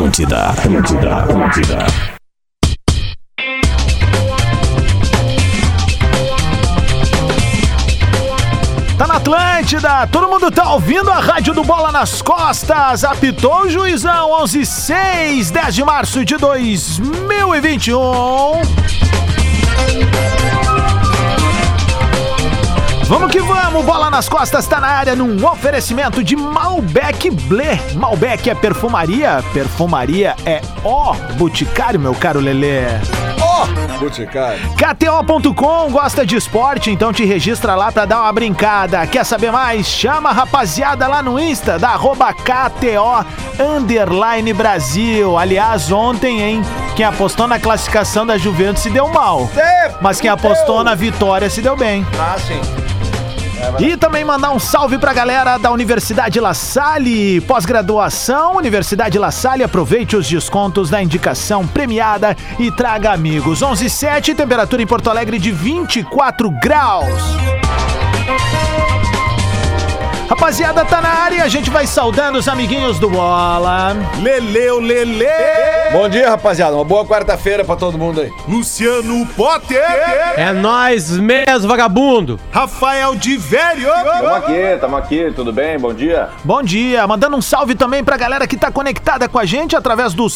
Atlântida, Atlântida, Atlântida. Tá na Atlântida, todo mundo tá ouvindo a rádio do Bola nas Costas. Apitou o juizão 11 6, 10 de março de 2021. Vamos que vamos, bola nas costas tá na área num oferecimento de Malbec Blé. Malbec é perfumaria, perfumaria é ó boticário, meu caro Lelê. Boticário. KTO.com gosta de esporte, então te registra lá pra dar uma brincada. Quer saber mais? Chama a rapaziada lá no Insta da arroba KTO Underline Brasil. Aliás, ontem, hein? Quem apostou na classificação da Juventus se deu mal. Mas quem apostou na vitória se deu bem. Ah, sim. E também mandar um salve pra galera da Universidade La Salle, pós-graduação, Universidade La Salle, aproveite os descontos da indicação premiada e traga amigos. 11 e 7, temperatura em Porto Alegre de 24 graus. Rapaziada, tá na área e a gente vai saudando os amiguinhos do Bola. Leleu, Lele. Bom dia, rapaziada. Uma boa quarta-feira pra todo mundo aí. Luciano Potter. É nós mesmo, vagabundo. Rafael de Velho. Tamo aqui, tamo aqui, tudo bem? Bom dia. Bom dia, mandando um salve também pra galera que tá conectada com a gente através do,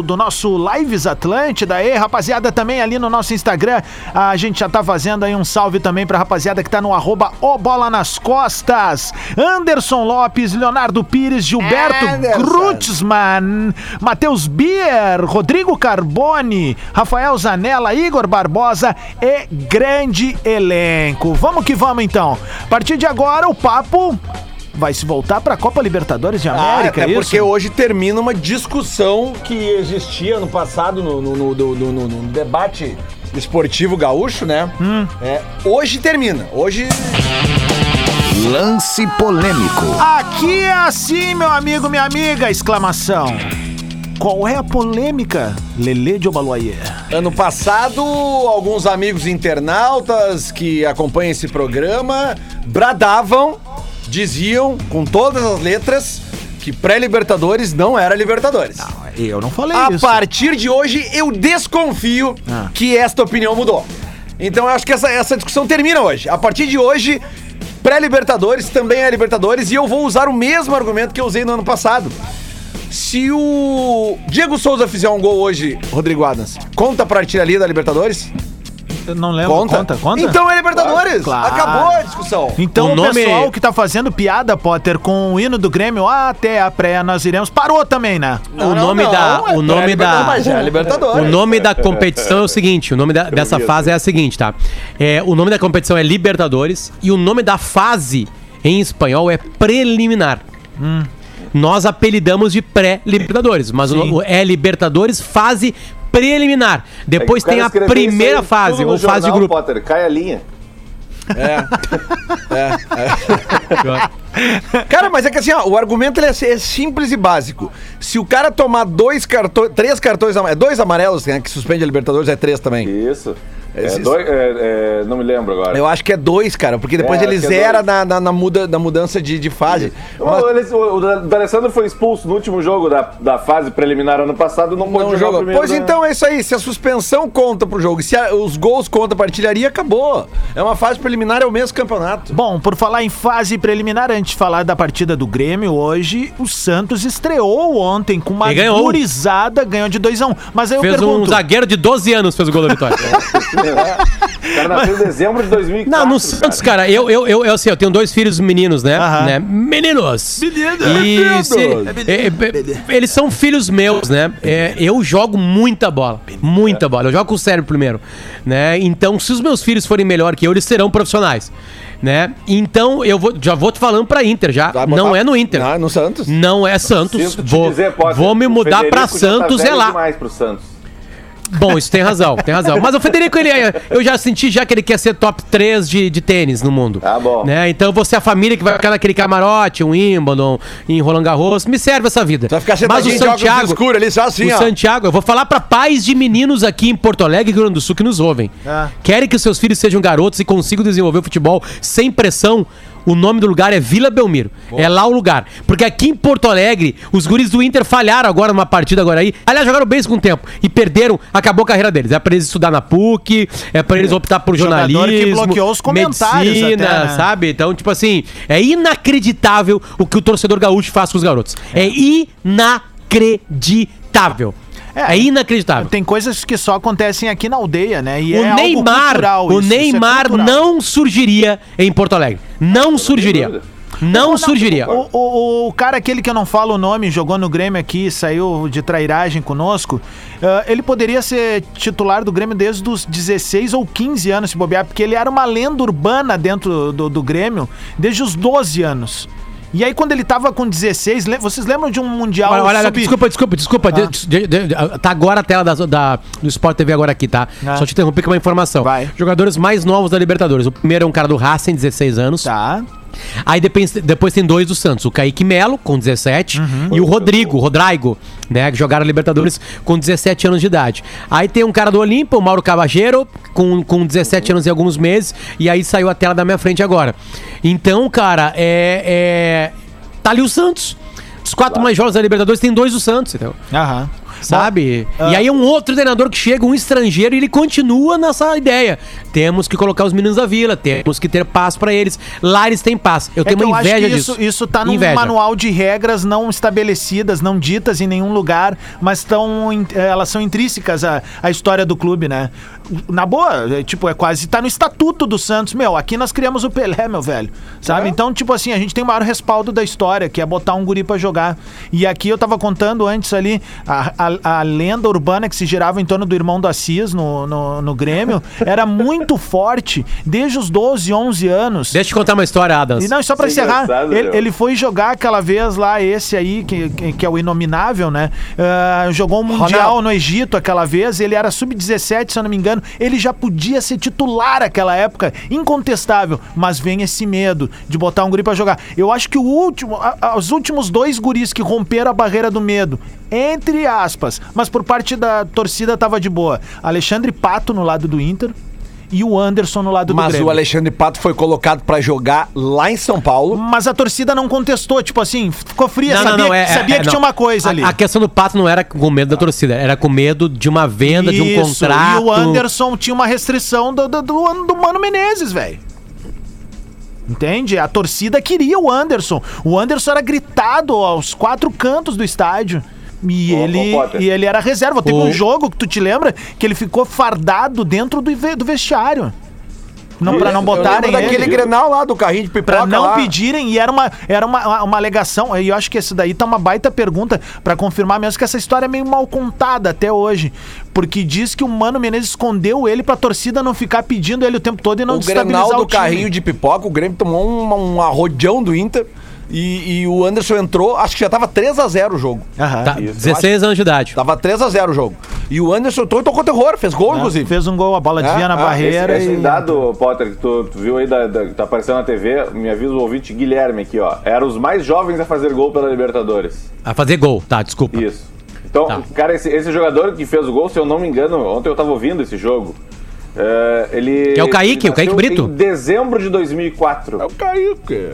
do nosso Lives Atlântida aí, rapaziada também ali no nosso Instagram, a gente já tá fazendo aí um salve também pra rapaziada que tá no arroba o Bola nas Costas, Anderson Lopes, Leonardo Pires, Gilberto Anderson. Grutzmann, Matheus Bier, Rodrigo Carbone, Rafael Zanella, Igor Barbosa e grande elenco. Vamos que vamos então. A partir de agora o papo vai se voltar pra Copa Libertadores de América, ah, é até isso? porque hoje termina uma discussão que existia no passado no- no- no- no debate esportivo gaúcho, né? Hum. É, hoje termina. Hoje Lance polêmico. Aqui é assim, meu amigo, minha amiga! Exclamação. Qual é a polêmica, Lele de Obaluayê? Ano passado, alguns amigos internautas que acompanham esse programa bradavam, diziam com todas as letras que pré-Libertadores não era Libertadores. Eu não falei A isso. partir de hoje, eu desconfio Ah. que esta opinião mudou. Então eu acho que essa, essa discussão termina hoje. A partir de hoje, pré-Libertadores também é Libertadores e eu vou usar o mesmo argumento que eu usei no ano passado. Se o Diego Souza fizer um gol hoje, Rodrigo Adams, conta pra artilharia da Libertadores? Eu não lembro. Conta? Conta, conta. Então é Libertadores. Claro. Acabou a discussão. Então O o, nome- pessoal que tá fazendo piada, Potter, com o hino do Grêmio até a pré nós iremos, parou também, né? o nome da. é o nome da. mas é Libertadores. O nome da competição é o seguinte: o nome da- dessa fase é a seguinte, tá? É, o nome da competição é Libertadores e o nome da fase em espanhol é preliminar. Nós apelidamos de pré-Libertadores, mas o, é Libertadores fase preliminar. Depois É tem a primeira fase, ou fase de grupo. Potter, cai a linha. Cara, mas é que assim, ó, o argumento ele é, é simples e básico. Se o cara tomar dois cartões, três cartões, é dois amarelos, né, que suspende a Libertadores, é três também. Isso. É, dois- é, é, não me lembro agora. Eu acho que é dois, cara, porque depois É, ele é zera na, na, na muda, na mudança de, de fase. Mas O, o, o D'Alessandro foi expulso no último jogo da, da fase preliminar ano passado, não pôde não jogar o joga. primeiro Pois da- então é isso aí. Se a suspensão conta pro jogo, se a- os gols contam pra artilharia, acabou. É uma fase preliminar, é o mesmo campeonato. Bom, por falar em fase preliminar, antes de falar da partida do Grêmio, hoje o Santos estreou ontem com uma ganhou. gurizada, ganhou de 2 a 1 um. Mas aí eu Fez um pergunto, zagueiro de 12 anos fez o gol da vitória. O cara nasceu em dezembro de 2004. Não, no Santos, cara, eu, eu, eu, eu, assim, eu tenho dois filhos meninos, né? Aham. né? Meninos! Meninos. E se- Meninos. é, é, eles são filhos meus, né? É, eu jogo muita bola. Muita bola. Eu jogo com o cérebro primeiro. Né? Então, se os meus filhos forem melhor que eu, eles serão profissionais. Né? Então, eu vou, já vou te falando pra Inter já. Vai botar- Não é no Inter. Ah, no Santos? Não é Santos. Sinto te Vou, dizer, Potter, vou me o mudar pra Federico já tá Santos, é velho lá. demais pro Santos. Bom, isso tem razão, tem razão. Mas o Federico, ele é- eu já senti já que ele quer ser top 3 de, de tênis no mundo. Tá bom. Né? Então você é a família que vai ficar naquele camarote, um Wimbledon, em Roland Garros, me serve essa vida. Vai ficar Mas o Santiago, escuros ali, só assim, o ó. Santiago, eu vou falar pra pais de meninos aqui em Porto Alegre, Rio Grande do Sul, que nos ouvem. Ah. Querem que os seus filhos sejam garotos e consigam desenvolver o futebol sem pressão? O nome do lugar é Vila Belmiro. É lá o lugar. Porque aqui em Porto Alegre, os guris do Inter falharam agora numa partida agora aí. Aliás, jogaram bem com o tempo. E perderam, acabou a carreira deles. É pra eles estudar na PUC, é pra eles optar por Jogador que jornalismo, bloqueou os comentários medicina, até, né? sabe? Então, tipo assim, é inacreditável o que o torcedor gaúcho faz com os garotos. É, inacreditável. É, É. inacreditável. Tem coisas que só acontecem aqui na aldeia, né? E O é algo Neymar, cultural o isso, isso é Neymar não surgiria em Porto Alegre. Não surgiria. dúvida. Não surgiria. O, o, o cara aquele que eu não falo o nome, jogou no Grêmio aqui, saiu de trairagem conosco, ah, ele poderia ser titular do Grêmio desde os 16 ou 15 anos, se bobear, porque ele era uma lenda urbana dentro do, do Grêmio desde os 12 anos. E aí, quando ele tava com 16, le- vocês lembram de um Mundial Olha, olha, sub- desculpa, desculpa, desculpa. de- de- de- de- tá agora a tela da, da- do Sport TV agora aqui, tá? Ah. Só te interromper com uma informação. Vai. Jogadores mais novos da Libertadores. O primeiro é um cara do Racing, 16 anos. Tá. Aí depois, depois tem dois do Santos, o Kaique Melo, com 17, e o Rodrigo, Rodrigo, né, que jogaram a Libertadores com 17 anos de idade. Aí tem um cara do Olímpia, o Mauro Cavageiro, com, com 17 anos e alguns meses, e aí saiu a tela da minha frente agora. Então, cara, é... é tá ali o Santos. Os quatro mais jovens da Libertadores tem dois do Santos, entendeu? Aham. Sabe? ah. E aí é um outro treinador que chega, um estrangeiro, e ele continua nessa ideia. Temos que colocar os meninos da vila, temos que ter paz pra eles. Lá eles têm paz. Eu É tenho uma inveja que disso. Isso, isso tá num Inveja. manual de regras não estabelecidas, não ditas em nenhum lugar, mas in- eh, elas são intrínsecas à, à história do clube, né? Na boa, é, tipo, é quase. Tá no estatuto do Santos. Meu, aqui nós criamos o Pelé, meu velho. Sabe? Então, tipo assim, a gente tem o maior respaldo da história, que é botar um guri pra jogar. E aqui eu tava contando antes ali a, a, a lenda urbana que se girava em torno do irmão do Assis no, no, no Grêmio era muito forte desde os 12, 11 anos. Deixa eu te contar uma história, Adams. E não, e só pra Isso é encerrar, ele, ele foi jogar aquela vez lá, esse aí, que, que, que é o Inominável, né? Ah, jogou o Mundial Ronaldo. no Egito aquela vez, ele era sub-17, se eu não me engano. Ele já podia ser titular aquela época, incontestável. Mas vem esse medo de botar um guri pra jogar. Eu acho que o último, a- os últimos dois guris que romperam a barreira do medo, entre aspas, mas por parte da torcida tava de boa. Alexandre Pato no lado do Inter. E o Anderson no lado do Mas Grêmio. o Alexandre Pato foi colocado pra jogar lá em São Paulo. Mas a torcida não contestou, tipo assim, ficou fria, Não, não, sabia, não, é- sabia é- que não. tinha uma coisa A- ali. A, questão do Pato não era com medo da torcida, era com medo de uma venda, de um Isso, contrato. E o Anderson tinha uma restrição do, do, do, do Mano Menezes, velho. Entende? A torcida queria o Anderson. O Anderson era gritado aos quatro cantos do estádio. E, Ô, ele, ô, e ele era reserva. Teve O- um jogo que tu te lembra que ele ficou fardado dentro do, do vestiário. Não, pra não botarem daquele ele. Grenal lá do carrinho de pipoca Pra não lá? pedirem, e era uma, era uma, uma alegação, e eu acho que esse daí tá uma baita pergunta pra confirmar mesmo que essa história é meio mal contada até hoje. Porque diz que o Mano Menezes escondeu ele pra torcida não ficar pedindo ele o tempo todo e não o Grenal desestabilizar do o time. carrinho de pipoca, o Grêmio tomou um, um do Inter e, e o Anderson entrou, acho que já tava 3x0 o jogo. Aham. Tá, Isso, 16 anos de idade. Tava 3x0 o jogo. E o Anderson entrou e tocou terror, fez gol, inclusive. Fez um gol, a bola desvia Ah, na ah, barreira Esse, esse e... dado, Potter, que tu, tu viu aí, da, da- que tá aparecendo na TV, me avisa o ouvinte Guilherme aqui, ó. Eram os mais jovens a fazer gol pela Libertadores. A fazer gol, tá, desculpa. Isso. Então, Tá. cara, esse, esse jogador que fez o gol, se eu não me engano, ontem eu tava ouvindo esse jogo. é, ele. Que é o Kaique, ele o Kaique nasceu Brito. Em dezembro de 2004. É o Kaique.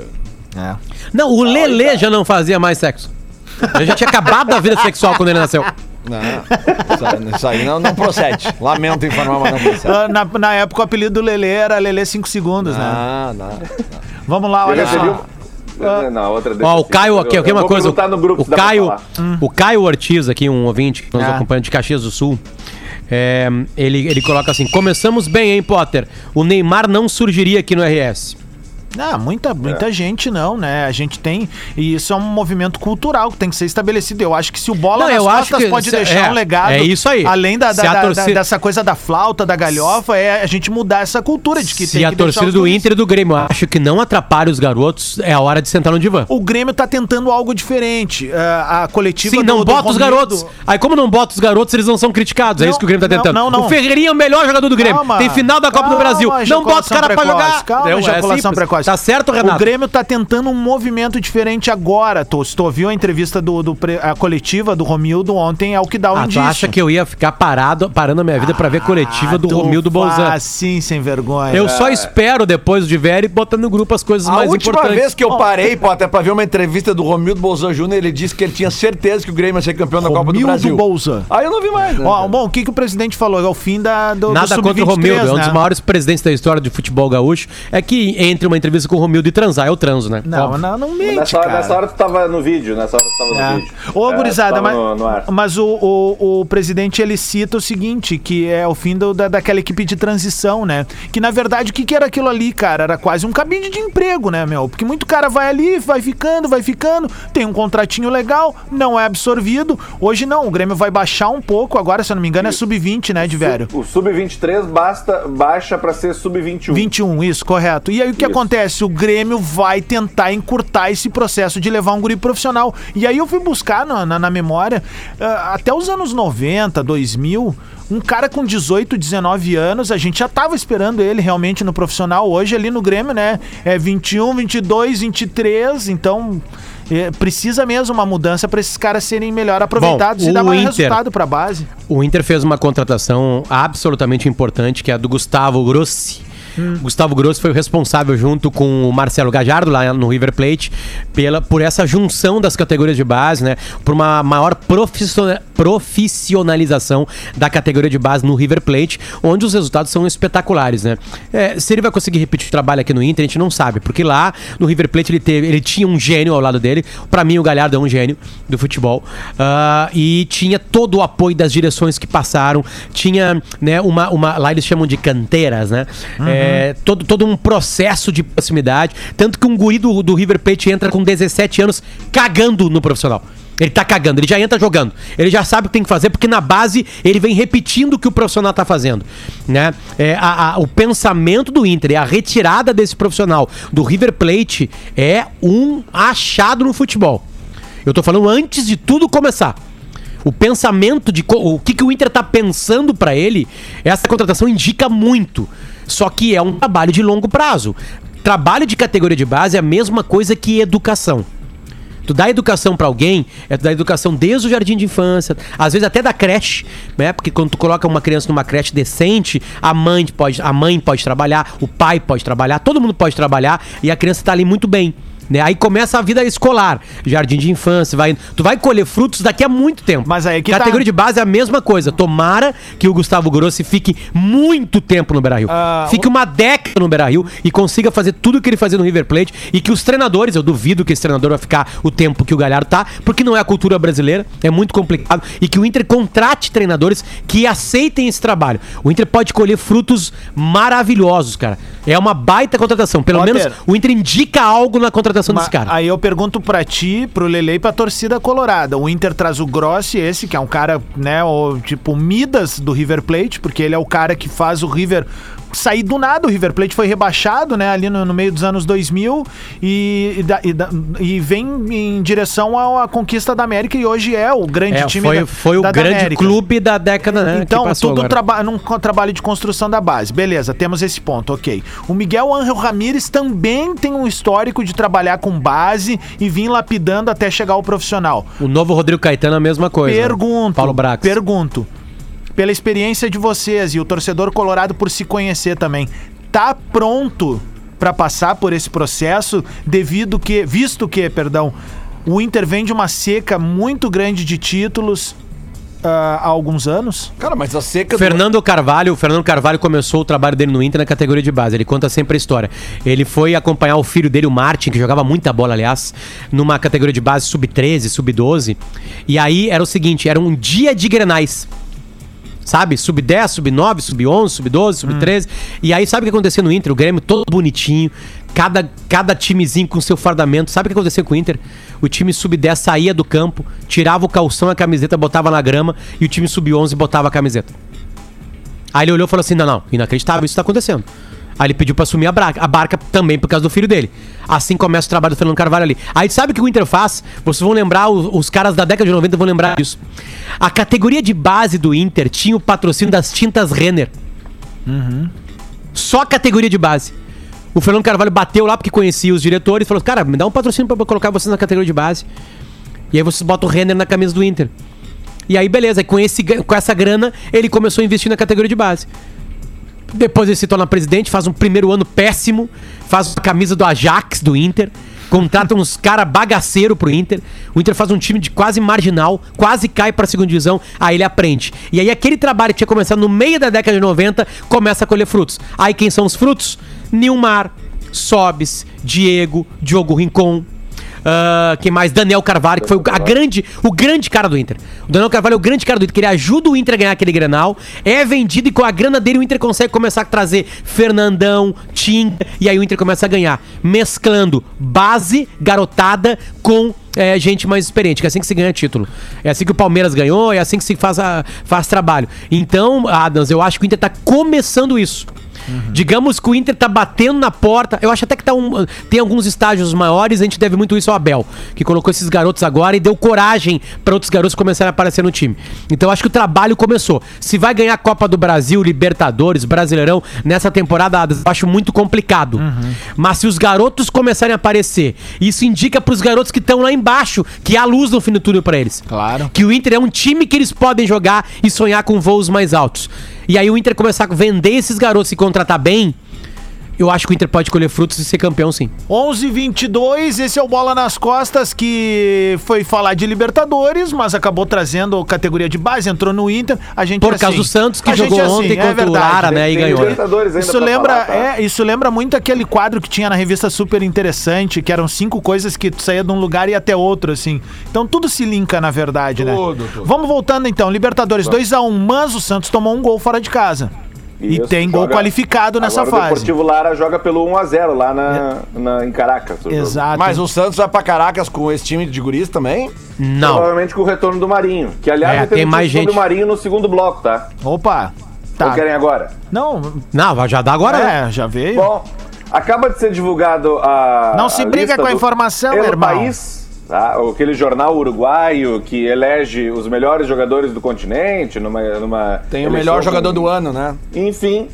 É. Não, o Lelê já não fazia mais sexo. Ele já tinha acabado da vida sexual quando ele nasceu. Não, isso aí, não, não procede. Lamento informar, mas não procede. Ah, Na, na época o apelido do Lelê era Lelê 5 segundos, né? Ah, não. Vamos lá, olha só. Na outra Ó, o Caio aqui, uma coisa. perguntar no grupo O Caio, falar. o Caio Ortiz aqui, um ouvinte que nos Ah. acompanha de Caxias do Sul. é, ele, ele coloca assim: começamos bem, hein, Potter? O Neymar não surgiria aqui no RS. Ah, muita, muita gente não, né? A gente tem. E isso é um movimento cultural que tem que ser estabelecido. Eu acho que se o bola Não, nas eu acho costas que pode deixar é, um legado. é isso aí. Além da, da- a da- torcida- da- dessa coisa da flauta, da galhofa, é a gente mudar essa cultura de que Se tem a que deixar torcida os do. Inter e do Grêmio acha que não atrapalha os garotos, é a hora de sentar no divã. O Grêmio tá tentando algo diferente. Ah, a coletiva Sim, do- não do bota os Romildo- garotos. Aí, como não bota os garotos, eles não são criticados. é Não, isso que o Grêmio tá não, tentando. não, não. O Ferreirinha é o melhor jogador do Grêmio. Calma, Tem final da Copa do calma, Brasil. Não bota os caras pra jogar. Calma? É precoce. tá certo, Renato. O Grêmio tá tentando um movimento diferente agora. Tu, se tu ouviu a entrevista do, do a coletiva do Romildo ontem, é o que dá o Ah, tu indício. acha que eu ia ficar parado, parando a minha vida pra ver a coletiva do Ah, tu Romildo Bolzan? Assim, sem vergonha. Eu só espero depois de ver e botando no grupo as coisas A mais última importantes. vez que eu parei, pô, até pra ver uma entrevista do Romildo Bolzan Júnior, ele disse que ele tinha certeza que o Grêmio ia ser campeão da Copa do Romildo Brasil. Bolzan. Aí eu não vi mais. né? Ó, bom, o que, que o presidente falou? É o fim da, do, Nada do contra o Sub-23, Romildo, é um dos né? maiores presidentes da história do futebol gaúcho. É que entre uma entrevista com o Romildo e transar, eu transo, né? Não, Óbvio. não, não mente, Nessa hora, cara. nessa hora tu tava no vídeo, nessa hora tu tava É. no vídeo. Ô, É, gurizada, mas, no, no mas o, o, o presidente ele cita o seguinte: que é o fim do- da, daquela equipe de transição, né? Que na verdade, o que, que era aquilo ali, cara? Era quase um cabide de emprego, né, meu? Porque muito cara vai ali, vai ficando, vai ficando, tem um contratinho legal, não é absorvido. Hoje não, o Grêmio vai baixar um pouco, agora, se eu não me engano, é sub-20, né, de velho? O sub-23 basta baixa pra ser sub-21. 21, isso, correto. E aí o que Isso. acontece? O Grêmio vai tentar encurtar esse processo de levar um guri profissional. E aí eu fui buscar na, na, na memória, ah, até os anos 90, 2000, um cara com 18, 19 anos, a gente já tava esperando ele realmente no profissional. Hoje ali no Grêmio, né? É 21, 22, 23, então... é, precisa mesmo uma mudança para esses caras serem melhor aproveitados e o dar mais Inter- resultado para a base. O Inter fez uma contratação absolutamente importante, que é a do Gustavo Grossi. Gustavo Grossi foi o responsável, junto com o Marcelo Gajardo, lá no River Plate, pela, por essa junção das categorias de base, né? Por uma maior profissio- profissionalização da categoria de base no River Plate, onde os resultados são espetaculares, né? É, se ele vai conseguir repetir o trabalho aqui no Inter, a gente não sabe, porque lá no River Plate ele, teve, ele tinha um gênio ao lado dele. Pra mim, o Galhardo é um gênio do futebol. Ah, e tinha todo o apoio das direções que passaram. Tinha, né, uma, uma. Lá eles chamam de canteiras, né? É, todo, todo um processo de proximidade. Tanto que um guri do, do River Plate entra com 17 anos cagando no profissional. Ele tá cagando, ele já entra jogando. Ele já sabe o que tem que fazer, porque na base ele vem repetindo o que o profissional tá fazendo. Né? É, a- a- o pensamento do Inter e a retirada desse profissional do River Plate é um achado no futebol. Eu tô falando antes de tudo começar. O pensamento de o que, que o Inter tá pensando pra ele, essa contratação indica muito. Só que é um trabalho de longo prazo. Trabalho de categoria de base é a mesma coisa que educação. Tu dá educação pra alguém, é tu dá educação desde o jardim de infância, às vezes até da creche, né? Porque quando tu coloca uma criança numa creche decente, a mãe pode, a mãe pode trabalhar, o pai pode trabalhar, todo mundo pode trabalhar e a criança tá ali muito bem. Né? Aí começa a vida escolar, jardim de infância, vai, tu vai colher frutos daqui a muito tempo. Mas aí que Categoria tá. de base é a mesma coisa. Tomara que o Gustavo Grossi fique muito tempo no Beira-Rio. Ah, fique uma década no Beira-Rio e consiga fazer tudo o que ele fazia no River Plate e que os treinadores, eu duvido que esse treinador vai ficar o tempo que o Galhardo tá, porque não é a cultura brasileira, é muito complicado e que o Inter contrate treinadores que aceitem esse trabalho. O Inter pode colher frutos maravilhosos, cara. É uma baita contratação. Pelo Potter. menos o Inter indica algo na contratação Ma- desse cara. Aí eu pergunto pra ti, pro Lele e pra torcida colorada. O Inter traz o Grossi, esse, que é um cara, né, o, tipo Midas do River Plate, porque ele é o cara que faz o River sair do nada. O River Plate foi rebaixado, né, ali no, no meio dos anos 2000 e, e, e e vem em direção à, conquista da América e hoje é o grande É, time foi, da, foi o da- grande clube da década, né? Então, tudo agora. traba num trabalho de construção da base. Beleza, temos esse ponto, ok. O Miguel Ángel Ramírez também tem um histórico de trabalhar com base e vir lapidando até chegar ao profissional. O novo Rodrigo Caetano é a mesma coisa. Pergunto, Paulo Brax. pergunto, pela experiência de vocês e o torcedor colorado por se conhecer também, tá pronto pra passar por esse processo devido que, visto que, perdão, o Inter vem de uma seca muito grande de títulos ah, há alguns anos? Cara, mas a seca do- Fernando Carvalho, o Fernando Carvalho começou o trabalho dele no Inter na categoria de base. Ele conta sempre a história. Ele foi acompanhar o filho dele, o Martin, que jogava muita bola, aliás, numa categoria de base sub-13, sub-12. E aí era o seguinte, era um dia de grenais. Sabe? Sub-10, sub-9, sub-11, sub-12, sub-13. E aí, sabe o que acontecia no Inter? O Grêmio todo bonitinho, cada, cada timezinho com seu fardamento. Sabe o que acontecia com o Inter? O time sub-10 saía do campo, tirava o calção e a camiseta, botava na grama, e o time sub-11 botava a camiseta. Aí ele olhou e falou assim: não, não, inacreditável, isso tá acontecendo. Aí ele pediu pra assumir a, braca, a barca também por causa do filho dele. Assim começa o trabalho do Fernando Carvalho ali. Aí sabe o que o Inter faz? Vocês vão lembrar, os, os caras da década de 90 vão lembrar disso. A categoria de base do Inter tinha o patrocínio das tintas Renner. Só a categoria de base. O Fernando Carvalho bateu lá porque conhecia os diretores e falou: Cara, me dá um patrocínio pra colocar vocês na categoria de base. E aí vocês botam o Renner na camisa do Inter. E aí, beleza, com, esse, com essa grana, ele começou a investir na categoria de base. Depois ele se torna presidente, faz um primeiro ano péssimo, faz a camisa do Ajax do Inter, contrata uns cara bagaceiro pro Inter. O Inter faz um time de quase marginal, quase cai pra segunda divisão, aí ele aprende. E aí aquele trabalho que tinha começado no meio da década de 90 começa a colher frutos. Aí quem são os frutos? Nilmar, Sobes, Diego, Diogo Rincon, ah, quem mais? Daniel Carvalho, que foi o, a grande, o grande cara do Inter. O Daniel Carvalho é o grande cara do Inter, que ele ajuda o Inter a ganhar aquele Grenal, é vendido e com a grana dele o Inter consegue começar a trazer Fernandão, Tinga, e aí o Inter começa a ganhar, mesclando base, garotada com é, gente mais experiente, que é assim que se ganha título. É assim que o Palmeiras ganhou, é assim que se faz, a- faz trabalho. Então, Adams, eu acho que o Inter tá começando isso. Digamos que o Inter tá batendo na porta. Eu acho até que tá um, tem alguns estágios maiores. A gente deve muito isso ao Abel, que colocou esses garotos agora e deu coragem para outros garotos começarem a aparecer no time. Então eu acho que o trabalho começou. Se vai ganhar a Copa do Brasil, Libertadores, Brasileirão nessa temporada, eu acho muito complicado. Mas se os garotos começarem a aparecer, isso indica pros garotos que estão lá embaixo que há luz no fim do túnel para eles. Claro. Que o Inter é um time que eles podem jogar e sonhar com voos mais altos. E aí o Inter começar a vender esses garotos e contratar bem, eu acho que o Inter pode colher frutos e ser campeão sim. 11 22 esse é o Bola nas Costas que foi falar de Libertadores, mas acabou trazendo categoria de base, entrou no Inter. A gente Por assim, causa do Santos, que a gente jogou assim, ontem é contra o verdade. Lara, né? E ganhou. né? Isso lembra, falar, tá? é, isso lembra muito aquele quadro que tinha na revista Super Interessante, que eram cinco coisas que tu saía de um lugar e ia até outro, assim. Então tudo se linka, na verdade, né? Tudo, tudo. Vamos voltando então. Libertadores 2x1, mas o Santos tomou um gol fora de casa. E tem gol joga- qualificado nessa Agora O fase. Deportivo Lara joga pelo 1x0 lá na, na- em Caracas. o jogo. Exato. Mas o Santos vai pra Caracas com esse time de guris também? Não. Provavelmente com o retorno do Marinho. Que aliás É, tem mais gente. o Marinho no segundo bloco, tá? Opa. Ou Tá. querem agora? Não, Não, vai já dá agora, né? é, já veio. Bom, acaba de ser divulgado a. Não se a briga lista com a do informação, El irmão. País, tá? aquele jornal uruguaio que elege os melhores jogadores do continente numa. numa Tem o melhor jogador do ano, né? Enfim,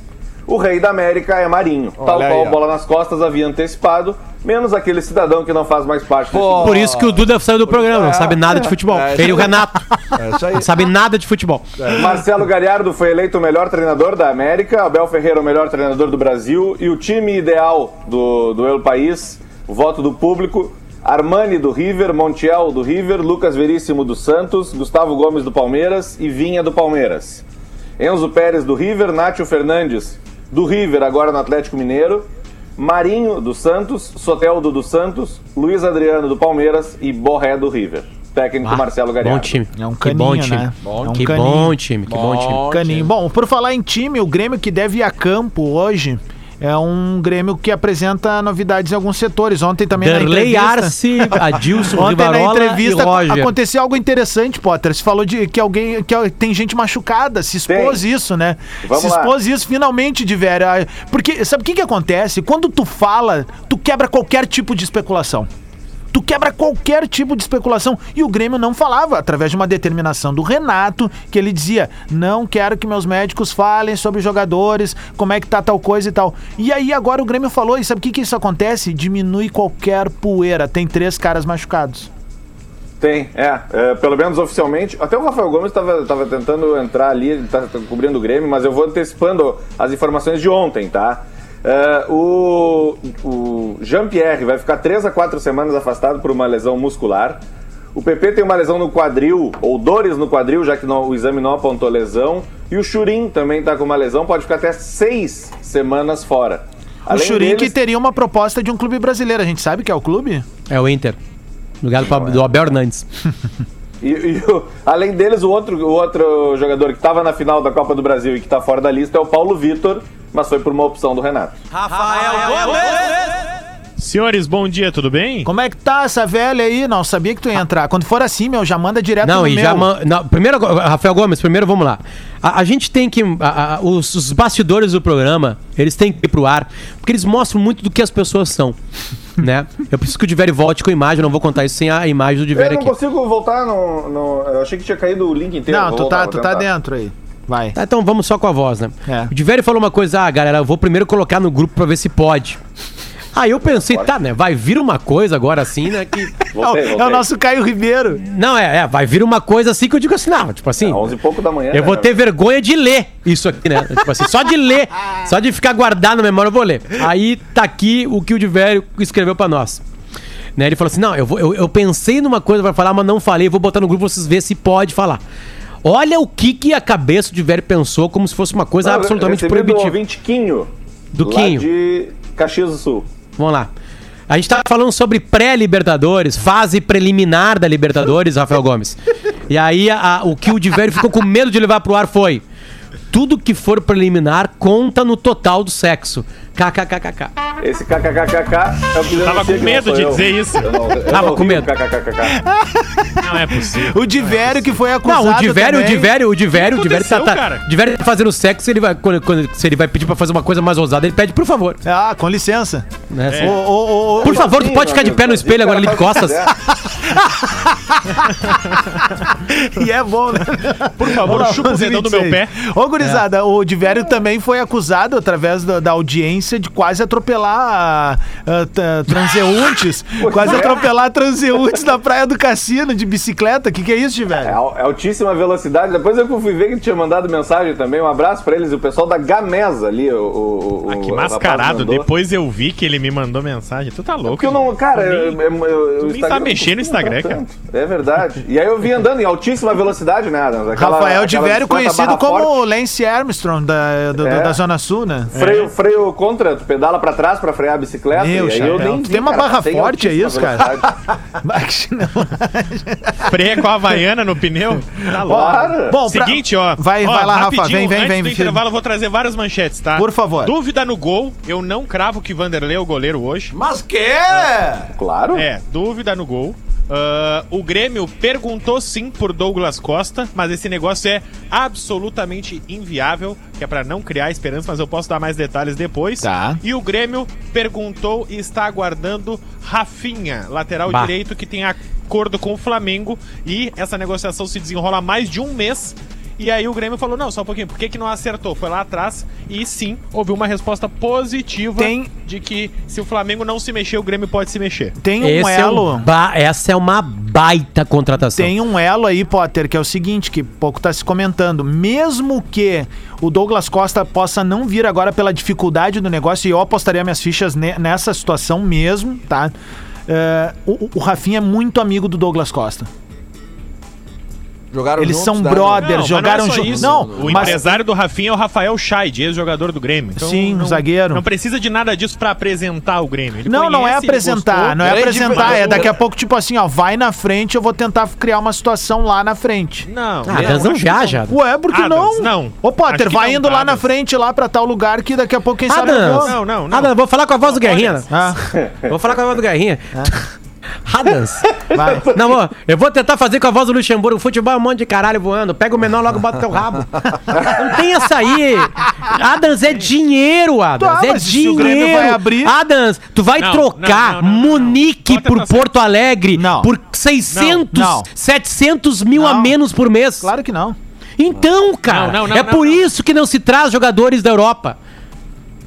o rei da América é Marinho. Tal Olha qual aí, ó. bola nas costas havia antecipado, menos aquele cidadão que não faz mais parte desse Pô. grupo. Por isso que o Duda saiu do programa, não sabe nada de futebol. É, Ele e o Renato. É isso aí. Não sabe nada de futebol. Marcelo Galhardo foi eleito o melhor treinador da América, Abel Ferreira o melhor treinador do Brasil e o time ideal do, do El País, o voto do público, Armani do River, Montiel do River, Lucas Veríssimo do Santos, Gustavo Gomes do Palmeiras e Vinha do Palmeiras. Enzo Pérez do River, Nátio Fernandes do River, agora no Atlético Mineiro, Marinho do Santos, Soteldo do Santos, Luiz Adriano do Palmeiras e Borré do River. Técnico Ah, Marcelo Galhardo. Bom time. É um que caninho, bom time. né? Bom, é um que caninho. bom time, que bom, time. Caninho. Bom, por falar em time, o Grêmio que deve ir a campo hoje é um Grêmio que apresenta novidades em alguns setores. Ontem também na Derlei entrevista... Arce, Adilson Ontem na Rivarola entrevista e Roger. aconteceu algo interessante, Potter. Você falou de que alguém que tem gente machucada, se expôs Tem. isso, né? Vamos se lá. expôs isso finalmente de vera. Porque sabe o que que acontece? Quando tu fala, tu quebra qualquer tipo de especulação. Tu quebra qualquer tipo de especulação. E o Grêmio não falava, através de uma determinação do Renato, que ele dizia: não quero que meus médicos falem sobre jogadores, como é que tá tal coisa e tal. E aí agora o Grêmio falou, e sabe o que, que isso acontece? Diminui qualquer poeira. Tem três caras machucados. Tem, é, é, Pelo menos oficialmente. Até o Rafael Gomes estava tentando entrar ali, ele tá, tá cobrindo o Grêmio, mas eu vou antecipando as informações de ontem, tá? É, o o Jean-Pierre vai ficar 3 a 4 semanas afastado por uma lesão muscular. O PP tem uma lesão no quadril, ou dores no quadril, já que não- o exame não apontou lesão. E o Churin também está com uma lesão, pode ficar até seis semanas fora. o Churin que teria uma proposta de um clube brasileiro. A gente sabe que é o clube? É o Inter. Lugar do, do Abel Hernandes. E, e o- além deles, o outro, o outro jogador que estava na final da Copa do Brasil e que está fora da lista é o Paulo Vitor, mas foi por uma opção do Renato. Senhores, bom dia, tudo bem? Como é que tá essa velha aí? Não sabia que tu ia entrar. Quando for assim, meu, já manda direto Não, no e meu. já. man- não, primeiro, Rafael Gomes, primeiro vamos lá. A, a gente tem que. a- a- os, os bastidores do programa, eles têm que ir pro ar, porque eles mostram muito do que as pessoas são. né? Eu preciso que o Diveri volte com a imagem, eu não vou contar isso sem a imagem do Eu Diveri não aqui. consigo voltar no, no- Eu achei que tinha caído o link inteiro. Não, vou tu voltar, tá, tu tá dentro aí. Vai. Tá, então vamos só com a voz, né? É. O Diverio falou uma coisa, ah, galera, eu vou primeiro colocar no grupo pra ver se pode. Aí eu pensei, tá, né? Vai vir uma coisa agora assim, né? Que. É o, Voltei, é o voltei. nosso Caio Ribeiro. Não, é, é, vai vir uma coisa assim que eu digo assim, não, tipo assim. É 11 e pouco da manhã. Eu vou né? ter vergonha de ler isso aqui, né? Tipo assim, só de ler, só de ficar guardado na memória, eu vou ler. Aí tá aqui o que o Diverio escreveu pra nós. Né? Ele falou assim: não, eu, vou, eu, eu pensei numa coisa pra falar, mas não falei, vou botar no grupo pra vocês verem se pode falar. Olha o que, que a cabeça do Diverio pensou como se fosse uma coisa Não, absolutamente do proibitiva. ouvinte Quinho. Do Quinho. de Caxias do Sul. Vamos lá. A gente tá falando sobre pré-Libertadores, fase preliminar da Libertadores, Rafael Gomes. E aí a- a- o que o Diverio ficou com medo de levar pro ar foi: tudo que for preliminar conta no total do sexo. KKKKK. Esse kkkk é o que Tava denuncia com medo de eu. dizer isso. Eu não, eu Tava com medo. kkkk. Não é possível. O Diverio que foi acusado Não, o Diverio, o. Diverio, o Diverio, o que Diverio tá, tá, cara? o Diverio tá fazendo sexo, ele vai, quando, quando- se ele vai pedir pra fazer uma coisa mais ousada, ele pede por favor. Ah, com licença. Né? Por favor, tu pode ficar de pé no espelho agora ali de costas. E é bom, né? Por favor, chupa o dedão do meu pé. Ô, gurizada, o Diverio também foi acusado, através da, da de quase atropelar t- transeuntes. quase é. atropelar transeuntes na praia do cassino de bicicleta. O que, que é isso, É, Diverio? al- é altíssima velocidade. Depois eu fui ver que tinha mandado mensagem também. Um abraço pra eles. O pessoal da Gamesa ali. O, o, Ah, que mascarado. Depois eu vi que ele me mandou mensagem. Tu tá louco. Porque eu não, cara, eu, Nem- eu, eu, tu nem tá mexendo no Instagram, cara. tanto. É verdade. E aí eu vim andando em altíssima velocidade, né, Adams? Aquela- Rafael Diverio, bicicleta conhecido como. Lance Armstrong da, do- É. da Zona Sul, né? Freio, freio contra, tu pedala pra trás pra frear a bicicleta. Meu e aí eu nem vi, tem uma cara, barra tem forte, é isso, cara? Freia com a Havaiana no pneu. Tá. Claro. Bom, pra- Seguinte, ó. Vai, Ó, vai lá, Rafa. rapidinho, Vem, vem, antes vem. do intervalo, eu vou trazer várias manchetes, tá? Por favor. Dúvida no gol. Eu não cravo que Vanderlei é o goleiro hoje. Mas que? Claro. É, dúvida no gol. Ah, o Grêmio perguntou sim por Douglas Costa, mas esse negócio é absolutamente inviável, que é pra não criar esperança, mas eu posso dar mais detalhes depois. Tá. E o Grêmio perguntou e está aguardando Rafinha, lateral Bah. direito que tem acordo com o Flamengo e essa negociação se desenrola há mais de um mês. E aí o Grêmio falou, não, só um pouquinho, por que, que não acertou? Foi lá atrás e sim, houve uma resposta positiva Tem- de que se o Flamengo não se mexer, o Grêmio pode se mexer. Tem um Esse é elo. um ba- essa é uma baita contratação. Tem um elo aí, Potter, que é o seguinte, que pouco tá se comentando. Mesmo que o Douglas Costa possa não vir agora pela dificuldade do negócio, e eu apostaria minhas fichas ne- nessa situação mesmo, tá? É, o, o Rafinha é muito amigo do Douglas Costa. Jogaram Eles são né? brothers, jogaram não é isso. Não, o mas empresário do Rafinha é o Rafael Scheid, ex-jogador do Grêmio. Então, Sim, não, um zagueiro. Não precisa de nada disso pra apresentar o Grêmio. Ele não, não é apresentar, gostou. não é apresentar, é daqui a pouco tipo assim, ó, vai na frente, eu vou tentar criar uma situação lá na frente. Não, Ah, Adams não viaja. Ué, por que não? não. Ô, Potter, vai não, indo lá na frente, lá pra tal lugar que daqui a pouco, quem sabe Adams. vou. Não, não, não. Adams, vou falar com a voz do Guerrinha. Ah, Vou falar com a voz do Guerrinha. Adams. vai. Não, ó, eu vou tentar fazer com a voz do Luxemburgo. Futebol é um monte de caralho voando. Pega o menor logo bota teu rabo. Não tem essa aí. Adams é dinheiro, Adams. Tá, é mas se o Grêmio dinheiro. vai abrir- Adams, tu vai Não, trocar não, não, não, não. Munique Bota por Porto Alegre Não. por 600, Não, não. 700 mil a Não. menos por mês. Claro que não. Então, cara, Não, não, não, é não, por não. isso que não se traz jogadores da Europa.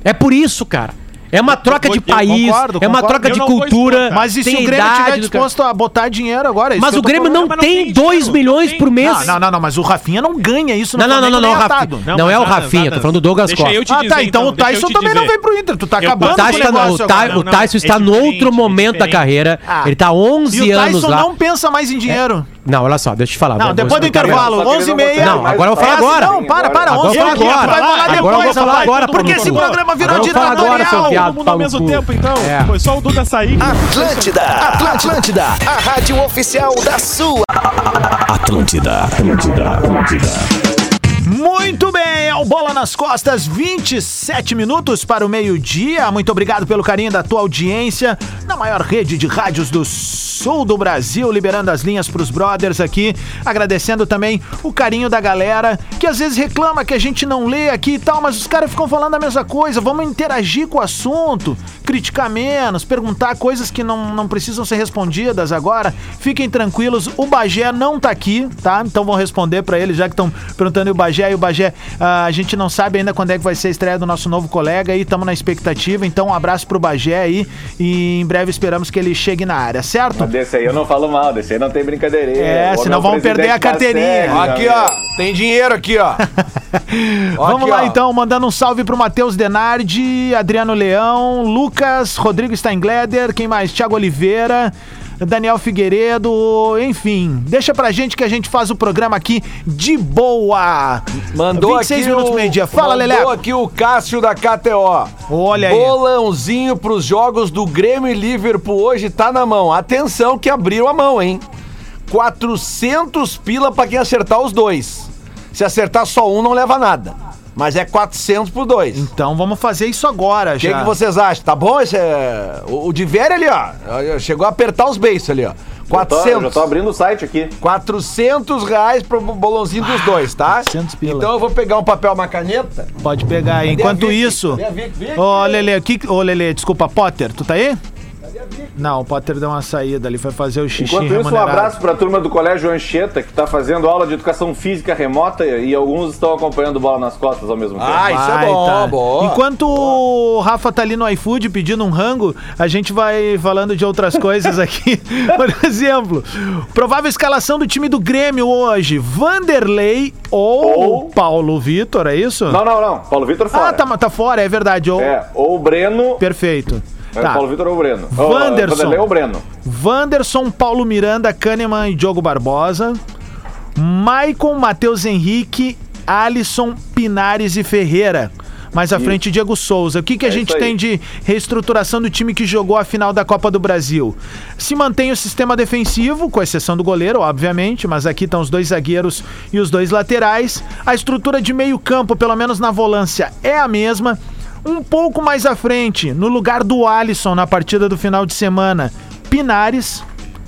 É por isso, cara. É uma troca de país, concordo, é uma concordo. troca Eu de não cultura. Mas e se tem o Grêmio idade estiver disposto a botar dinheiro agora? É isso Mas o tô Grêmio não não tem tem 2 dinheiro, milhões não tem. por mês. Não, não, não, não, mas o Rafinha não ganha isso Não, não, não, não, não, Rafinha. atado. Não, é o Rafinha, tô Adams, falando do Douglas deixa Costa. eu te Ah, dizer, tá, então o Tyson também não dizer. vem pro Inter. Tu tá Eu acabando O com o Tyson, tá no- negócio o. Não, o não, Tyson é está no diferente, outro é momento da carreira. Ah. Ele tá 11 E o anos Tyson lá. não pensa mais em dinheiro. Não, olha só, deixa eu te falar. Não, depois do intervalo, Só que ele 11 e não agora eu vou falar falar. agora. Não, para, para, Agora 11 eu e vou meia. falar Vai agora. falar Agora eu vou depois, falar rapaz. agora, Porque esse programa virou Agora eu vou falar agora, seu ditatorial. Todo mundo ao mesmo tempo, então. É. Foi só o Duda sair. Atlântida, Atlântida, a rádio oficial da sua. Atlântida, Atlântida, Atlântida. Muito bem, é o Bola nas Costas, 27 minutos para o meio-dia. Muito obrigado pelo carinho da tua audiência na maior rede de rádios do sul do Brasil, liberando as linhas pros brothers aqui. Agradecendo também o carinho da galera que às vezes reclama que a gente não lê aqui e tal, mas os caras ficam falando a mesma coisa. Vamos interagir com o assunto. criticar menos, perguntar coisas que não, não precisam ser respondidas agora, fiquem tranquilos. O Bagé não tá aqui, tá? Então vão responder pra ele, já que estão perguntando o Bagé. E o Bagé, ah, a gente não sabe ainda quando é que vai ser a estreia do nosso novo colega aí, estamos na expectativa. Então um abraço pro Bagé aí e em breve esperamos que ele chegue na área, certo? Mas desse aí eu não falo mal, desse aí não tem brincadeirinha. É, O homem senão vamos perder a da carteirinha. SEG, Aqui, ó. Tem dinheiro aqui, ó. Vamos Aqui, lá ó. então, mandando um salve pro Matheus Denardi, Adriano Leão, Lucas, Rodrigo Steingleder, quem mais? Thiago Oliveira. Daniel Figueiredo, enfim, deixa pra gente que a gente faz o programa aqui de boa. Mandou 26 aqui minutos o, meio-dia. Fala, mandou Leleco. aqui o Cássio da KTO. Olha aí. Bolãozinho pros jogos do Grêmio e Liverpool hoje tá na mão. Atenção que abriram a mão, hein? 400 pila pra quem acertar os dois. Se acertar só um, não leva nada. Mas é 400 por dois. O Então vamos fazer isso agora que, já. que vocês acham? Tá bom esse é... O, o de velho ali, ó. Chegou a apertar os beiços ali, ó. Eu tô, eu 400. já tô abrindo o site aqui. 400 reais pro bolãozinho dos dois, tá? 400 pila. Então eu vou pegar um papel, uma caneta. Pode pegar aí. Enquanto Vicky? isso. Vicky? Vicky? Ô, Lele, que... Ô, Lele, desculpa, Potter, tu tá aí? Não, o Potter deu uma saída ali, foi fazer o xixi Enquanto isso, um remunerado. abraço pra turma do Colégio Anchieta, que tá fazendo aula de educação física remota e alguns estão acompanhando bola nas costas ao mesmo tempo. Ah, isso é Vai, bom, tá. boa. Enquanto o Rafa tá ali no iFood pedindo um rango, a gente vai falando de outras coisas aqui. Por exemplo, provável escalação do time do Grêmio hoje: Vanderlei ou, Ou- Paulo Vitor, é isso? Não, não, não. Paulo Vitor fora. ah, tá, tá fora, é verdade. Ou... É, ou o Breno. Perfeito. É, Tá. Paulo Vitor ou o Breno. Wanderson. Ou, o Breno. Wanderson, Paulo Miranda, Kahneman e Diogo Barbosa. Maicon, Matheus Henrique, Alisson, Pinares e Ferreira. Mais à frente, Diego Souza. O que, que a É gente tem de reestruturação do time que jogou a final da Copa do Brasil? Se mantém o sistema defensivo, com exceção do goleiro, obviamente, mas aqui estão os dois zagueiros e os dois laterais. A estrutura de meio-campo, pelo menos na volância, é a mesma. Um pouco mais à frente, no lugar do Alisson na partida do final de semana, Pinares,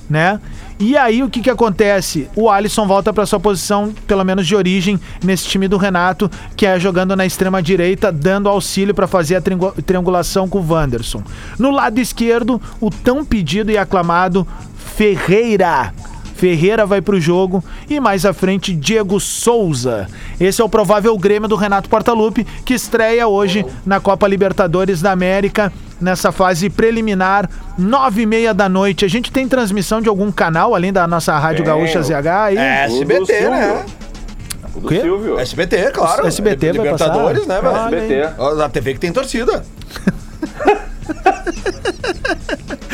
né? E aí o que que acontece? O Alisson volta para sua posição, pelo menos de origem, nesse time do Renato, que é jogando na extrema direita, dando auxílio para fazer a triangu- triangulação com o Wanderson. No lado esquerdo, o tão pedido e aclamado Ferreira. Ferreira vai pro jogo e mais à frente Diego Souza. Esse é o provável Grêmio do Renato Portaluppi que estreia hoje na Copa Libertadores da América nessa fase preliminar, nove e meia da noite. A gente tem transmissão de algum canal além da nossa Rádio Tem, Gaúcha ZH aí? É, O SBT, né? O do Quê? Silvio. SBT, claro. SBT vai Libertadores, passar? né, velho? Aí. SBT. A TV que tem torcida.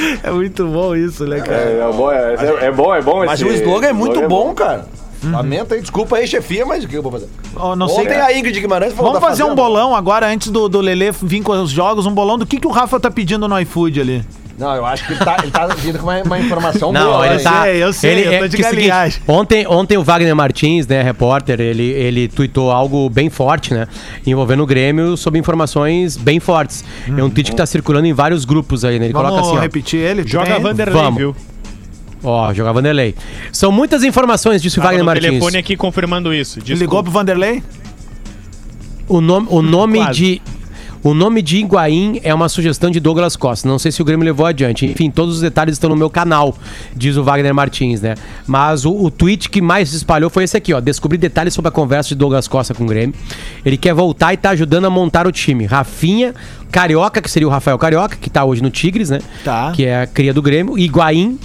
É muito bom isso, né, cara? É, é bom, é, é, é bom, é bom Mas esse- o slogan é muito slogan bom, cara. Lamenta aí, desculpa aí, chefia, mas o que eu vou fazer? Ó, não sei Ontem a Ingrid Guimarães falou Vamos fazer um bolão agora, antes do, do Lelê vir com os jogos, um bolão do que, que o Rafa tá pedindo no iFood ali. Não, eu acho que ele tá, ele tá vindo com uma, uma informação Não, boa. ele tá. sei, eu sei, ele, eu tô de que é o seguinte, galinhagem. ontem, ontem o Wagner Martins, né, repórter, ele, ele tweetou algo bem forte, né? Envolvendo o Grêmio sobre informações bem fortes. É um tweet que tá circulando em vários grupos aí, né? Ele Vamos coloca assim, ó. repetir ele? Joga? Vanderlei, Vamos. viu? Ó, jogar Vanderlei. São muitas informações, disse o Tava Wagner no Martins. telefone aqui confirmando isso. Ligou Desculpa. pro Vanderlei? O nome, o nome Quase. de. O nome de Higuaín é uma sugestão de Douglas Costa. Não sei se o Grêmio levou adiante. Enfim, todos os detalhes estão no meu canal, diz o Wagner Martins, né? Mas o, o tweet que mais se espalhou foi esse aqui, ó. Descobri detalhes sobre a conversa de Douglas Costa com o Grêmio. Ele quer voltar e tá ajudando a montar o time. Rafinha, Carioca, que seria o Rafael Carioca, que tá hoje no Tigres, né? Tá. Que é a cria do Grêmio. Higuaín,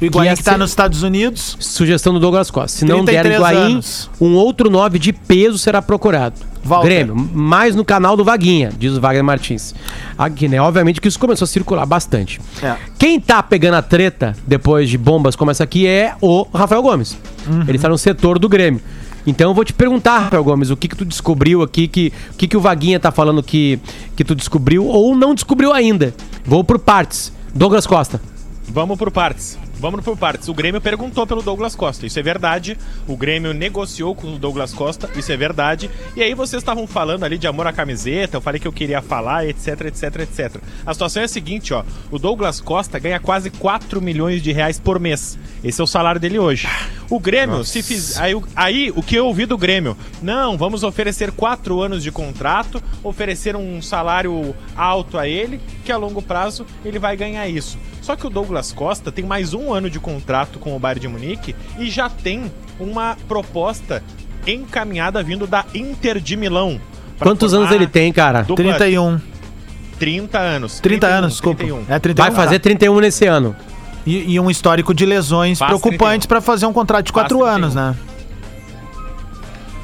O Higuaín que tá ser- nos Estados Unidos. Sugestão do Douglas Costa. Se não der 33 Higuaín, anos. um outro 9 de peso será procurado. Walter. Grêmio, mais no canal do Vaguinha, diz o Wagner Martins. Aqui, né? Obviamente que isso começou a circular bastante. É. Quem tá pegando a treta depois de bombas como essa aqui é o Rafael Gomes. Uhum. Ele tá no setor do Grêmio. Então eu vou te perguntar, Rafael Gomes, o que que tu descobriu aqui, que, o que que o Vaguinha tá falando que, que tu descobriu ou não descobriu ainda. Vou por partes. Douglas Costa. Vamos por partes. Vamos por partes. O Grêmio perguntou pelo Douglas Costa. Isso é verdade. O Grêmio negociou com o Douglas Costa. Isso é verdade. E aí vocês estavam falando ali de amor à camiseta. Eu falei que eu queria falar, etc, etc, etc. A situação é a seguinte, ó. O Douglas Costa ganha quase 4 milhões de reais por mês. Esse é o salário dele hoje. O Grêmio, se fiz. Aí, o- aí o que eu ouvi do Grêmio? Não, vamos oferecer quatro anos de contrato, oferecer um salário alto a ele, que a longo prazo ele vai ganhar isso. Só que o Douglas Costa tem mais um ano de contrato com o Bayern de Munique e já tem uma proposta encaminhada vindo da Inter de Milão. Quantos anos ele tem, cara? dupla- 31. 30 anos. 30 31, anos, desculpa. 31. É 31. Vai fazer 31 nesse ano. E, e um histórico de lesões Faz preocupantes 31. pra fazer um contrato de Faz 4 anos, 31. né?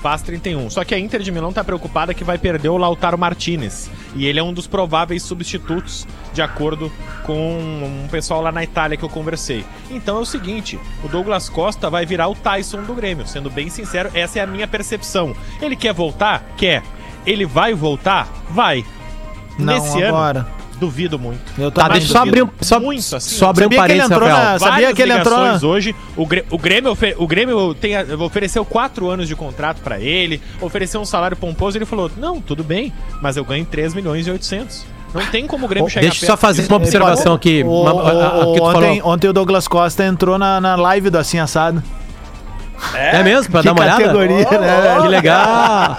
Faz 31. Só que a Inter de Milão tá preocupada que vai perder o Lautaro Martinez. E ele é um dos prováveis substitutos, de acordo com um pessoal lá na Itália que eu conversei. Então é o seguinte: o Douglas Costa vai virar o Tyson do Grêmio. Sendo bem sincero, essa é a minha percepção. Ele quer voltar? Quer. Ele vai voltar? Vai. Não Nesse agora. ano, duvido muito. Eu Tá, também deixa eu só abrir um, só, Muito assim, só abrir um Sabia que ele parênteses, entrou Rafael. na- Sabia que ele entrou na- hoje. O, Grê- o Grêmio, o Grêmio tem, ofereceu quatro anos de contrato pra ele, ofereceu um salário pomposo e ele falou: Não, tudo bem, mas eu ganho 3 milhões e 800. Não tem como o Grêmio chegar Deixa eu só fazer uma observação aqui. O- o- ontem, ontem o Douglas Costa entrou na, na live do Assim Assado. É mesmo? Pra Que dar uma olhada? categoria, né? Que legal!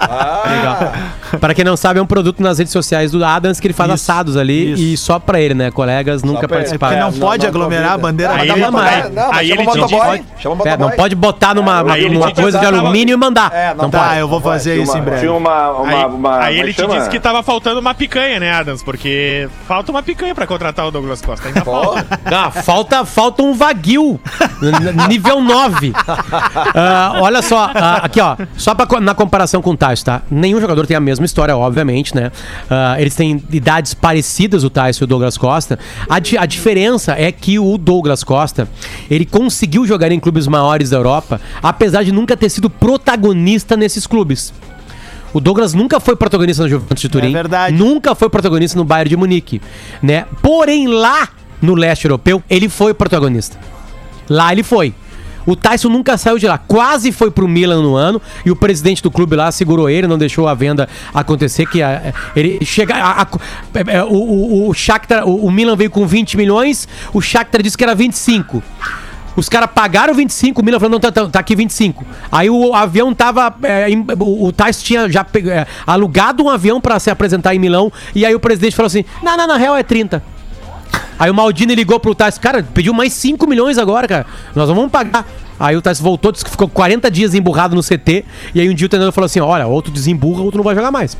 legal. Pra quem não sabe, é um produto nas redes sociais do Adams que ele faz Isso, assados ali isso. e só pra ele, né? Colegas nunca pra ele. É porque participaram. não não- pode não aglomerar a bandeira. Aí ele dar não Aí chama ele o motoboy. o É, não pode botar numa, disse coisa de alumínio e mandar. É, não, não Tá, pode. eu vou fazer isso uma- em breve. Uma. uma, Aí, uma- aí é ele te disse que tava faltando uma picanha, né, Adams? Porque falta uma picanha pra contratar o Douglas Costa. Ainda falta. Ah, falta, falta um vaguio. nível 9. Ah, olha só, ah, aqui ó, só pra, na comparação com o Tyson, tá? Nenhum jogador tem a mesma história, obviamente, né? Ah, eles têm idades parecidas, o Tyson e o Douglas Costa. A, di- a diferença é que o Douglas Costa, ele conseguiu jogar em clubes maiores da Europa, apesar de nunca ter sido protagonista nesses clubes. O Douglas nunca foi protagonista no Juventus de Turim. verdade. Nunca foi protagonista no Bayern de Munique, né? Porém, lá no leste europeu, ele foi protagonista. Lá ele foi. O Tyson nunca saiu de lá. Quase foi pro Milan no ano e o presidente do clube lá segurou ele, não deixou a venda acontecer. Que a- ele chega. a- a- é, é, o, o, o Shakhtar, o, o Milan veio com 20 milhões, o Shakhtar disse que era 25. Os caras pagaram 25, o Milan falou, não, tá, tá, tá aqui 25. Aí o avião tava. é, em- o, Tyson tinha já é, alugado um avião pra se apresentar em Milão. E aí o presidente falou assim: não, não, na real é 30. Aí o Maldini ligou pro Tyson, cara, pediu mais 5 milhões agora, cara. Nós não vamos pagar. Aí o Tyson voltou, disse que ficou 40 dias emburrado no CT. E aí um dia o treinador falou assim: olha, ou tu desemburra ou tu não vai jogar mais.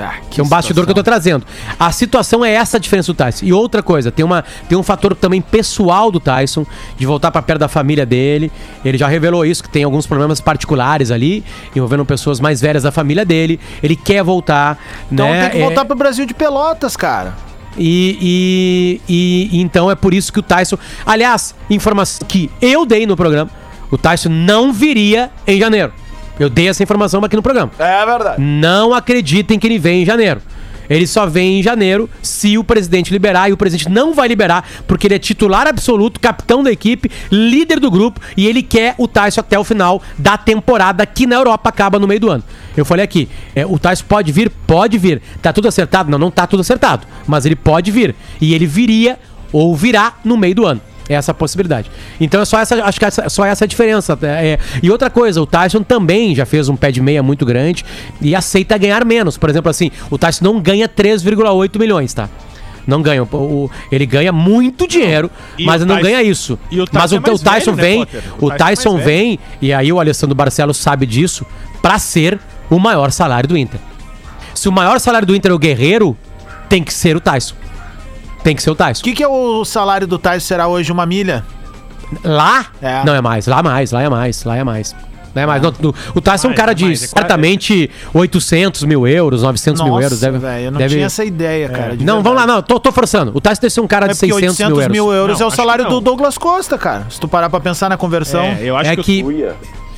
Ah, Que é um bastidor que eu tô trazendo. A situação é essa a diferença do Tyson. E outra coisa, tem, uma, tem um fator também pessoal do Tyson, de voltar pra perto da família dele. Ele já revelou isso, que tem alguns problemas particulares ali, envolvendo pessoas mais velhas da família dele. Ele quer voltar. Então né? tem que É- voltar pro Brasil de Pelotas, cara. E, e, e então é por isso que o Tyson. Aliás, informação que eu dei no programa: o Tyson não viria em janeiro. Eu dei essa informação aqui no programa. É verdade. Não acreditem que ele vem em janeiro. Ele só vem em janeiro se o presidente liberar, e o presidente não vai liberar, porque ele é titular absoluto, capitão da equipe, líder do grupo, e ele quer o Tyson até o final da temporada, que na Europa acaba no meio do ano. Eu falei aqui, é, o Tyson pode vir? Pode vir. Tá tudo acertado? Não, não tá tudo acertado. Mas ele pode vir. E ele viria ou virá no meio do ano. É essa possibilidade. Então é só essa, acho que é só essa a diferença. É, e outra coisa, o Tyson também já fez um pé de meia muito grande e aceita ganhar menos. Por exemplo, assim, o Tyson não ganha 3,8 milhões, tá? Não ganha. O, o- ele ganha muito dinheiro, mas não Tyson- ganha isso. o mas o, é mais o Tyson velho, né, vem, Potter? o Tyson é Tyson mais vem, e aí o Alessandro Barcelos sabe disso, pra ser o maior salário do Inter. Se o maior salário do Inter é o Guerreiro, tem que ser o Tyson. Tem que ser o Tyson. O que, que é o salário do Tyson? Será hoje uma milha? Lá? É. Não é mais, lá é mais, lá é mais, lá é mais. Não é mais. Não, do- o Tyson é um cara é de mais, é certamente 800 mil euros, 900 mil euros. Deve, velho, eu não deve- tinha essa ideia, cara. de Não, verdade. vamos lá, não, tô, tô forçando. O Tyson deve ser um cara É de porque 600 800 mil euros. mil euros Não, é o salário do Douglas Costa, cara. Se tu parar pra pensar na conversão. É, eu acho É que, que,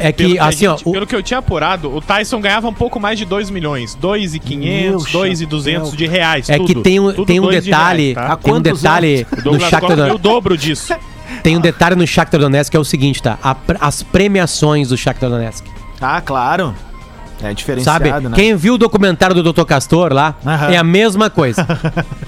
É pelo que que a assim, ó, gente- o- pelo que eu tinha apurado, o Tyson ganhava um pouco mais de 2 milhões. 2,500, Meu 2,200 de reais. é que tudo. tem um, Tudo tem um dois de detalhe, reais, tá? Tem um detalhe O do Douglas Shakhtar ganhou o dobro disso. tem um detalhe no Shakhtar Donetsk que é o seguinte, tá? A as premiações do Shakhtar Donetsk. Ah, claro. É Sabe? diferenciado, né? Quem viu o documentário do Dr. Castor lá, Aham. é a mesma coisa.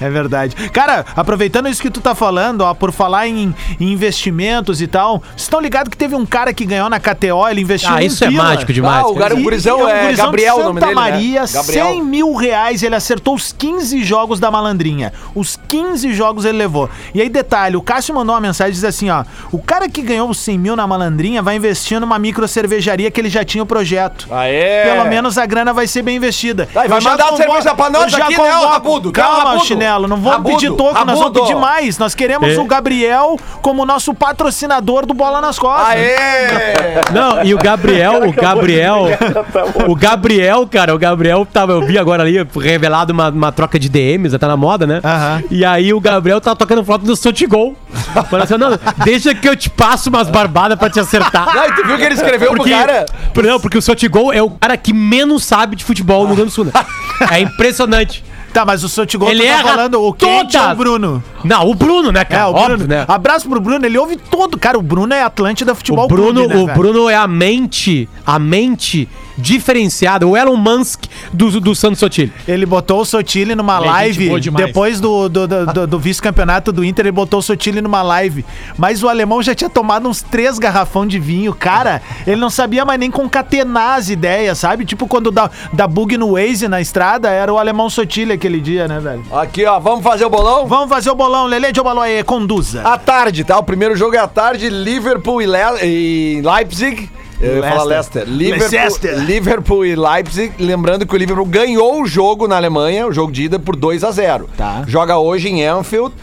É verdade. Cara, aproveitando isso que tu tá falando, ó, por falar em, em investimentos e tal, vocês estão ligados que teve um cara que ganhou na KTO, ele investiu ah, um isso é pila. mágico demais. Ah, o cara. cara- gurizão E- e é gurizão Gabriel de o nome Santa dele, né? Maria, Gabriel. 100 mil reais, ele acertou os 15 jogos da malandrinha. Os 15 jogos ele levou. E aí, detalhe, o Cássio mandou uma mensagem e diz assim, ó, o cara que ganhou os 100 mil na malandrinha vai investir numa micro cervejaria que ele já tinha o projeto. Aê! Pelo menos a grana vai ser bem investida. Vai, vai mandar convoco- cerveja pra nós aqui, né, convoco- Rabudo? Né, Calma, Rabudo? Chinelo, não vamos Rabudo, pedir toco, nós vamos Rabudo. pedir mais. Nós queremos É. o Gabriel como nosso patrocinador do Bola nas Costas. Aê! Não, e o Gabriel, o Gabriel, o Gabriel, cara, o Gabriel tava, eu vi agora ali, revelado uma, uma troca de DMs, tá na moda, né? Aham. E aí o Gabriel tá tocando foto do Sotigol. Falando assim, não, deixa que eu te passo umas barbadas pra te acertar. Não, tu viu que ele escreveu Porque, pro cara? não, porque o Sotigol é o cara que menos sabe de futebol no Rio Grande do Sul, né? É impressionante. Tá, mas o Sotigol Ele tá erra falando o todas. ou o Bruno? Não, o Bruno, né, É, cara? o Óbvio, Bruno. né? Abraço pro Bruno, ele ouve todo. Cara, o Bruno é Atlântida Futebol O Bruno, Clube, né, o velho? Bruno é a mente, a mente diferenciada, o Elon Musk do, do Santos Sotile. Ele botou o Sotile numa Ele é live, depois do, do, do- do- do vice-campeonato do Inter, ele botou o Sotile numa live. Mas o alemão já tinha tomado uns três garrafão de vinho. Cara, ele não sabia mais nem concatenar as ideias, sabe? Tipo quando dá, dá bug no Waze na estrada, era o alemão Sotile aquele dia, né, velho? Aqui, ó, vamos fazer o bolão? Vamos fazer o bolão, Lele de Obaloaê, conduza. À tarde, tá? O primeiro jogo é à tarde, Liverpool e, Le e Leipzig. Eu ia falar Leicester. Liverpool, Leicester. Liverpool e Leipzig. Lembrando que o Liverpool ganhou o jogo na Alemanha, o jogo de ida, por 2 a 0 Tá. Joga hoje em Anfield,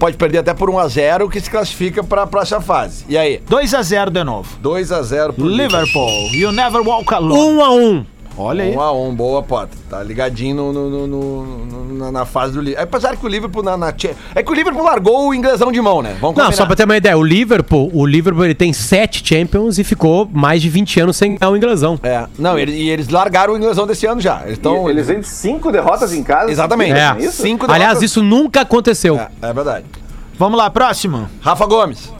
pode perder até por 1 a 0 que se classifica para a próxima fase. E aí? 2x0 de novo. 2 a 0 pro Liverpool, you never walk alone. Um a um. Olha aí. 1 a 1 boa, Potter. Tá ligadinho no, no- no- na, na fase do Liverpool. Apesar que o Liverpool na, na É que o Liverpool largou o inglesão de mão, né? Vamos Não, só pra ter uma ideia, o Liverpool, o Liverpool ele tem sete Champions e ficou mais de 20 anos sem ganhar o inglesão. É, não, ele- e eles largaram o inglesão desse ano já. Eles. E eles vêm de cinco derrotas em casa. Exatamente. É. isso? Cinco Aliás, derrotas. isso nunca aconteceu. É, é verdade. Vamos lá, próximo. Rafa Gomes,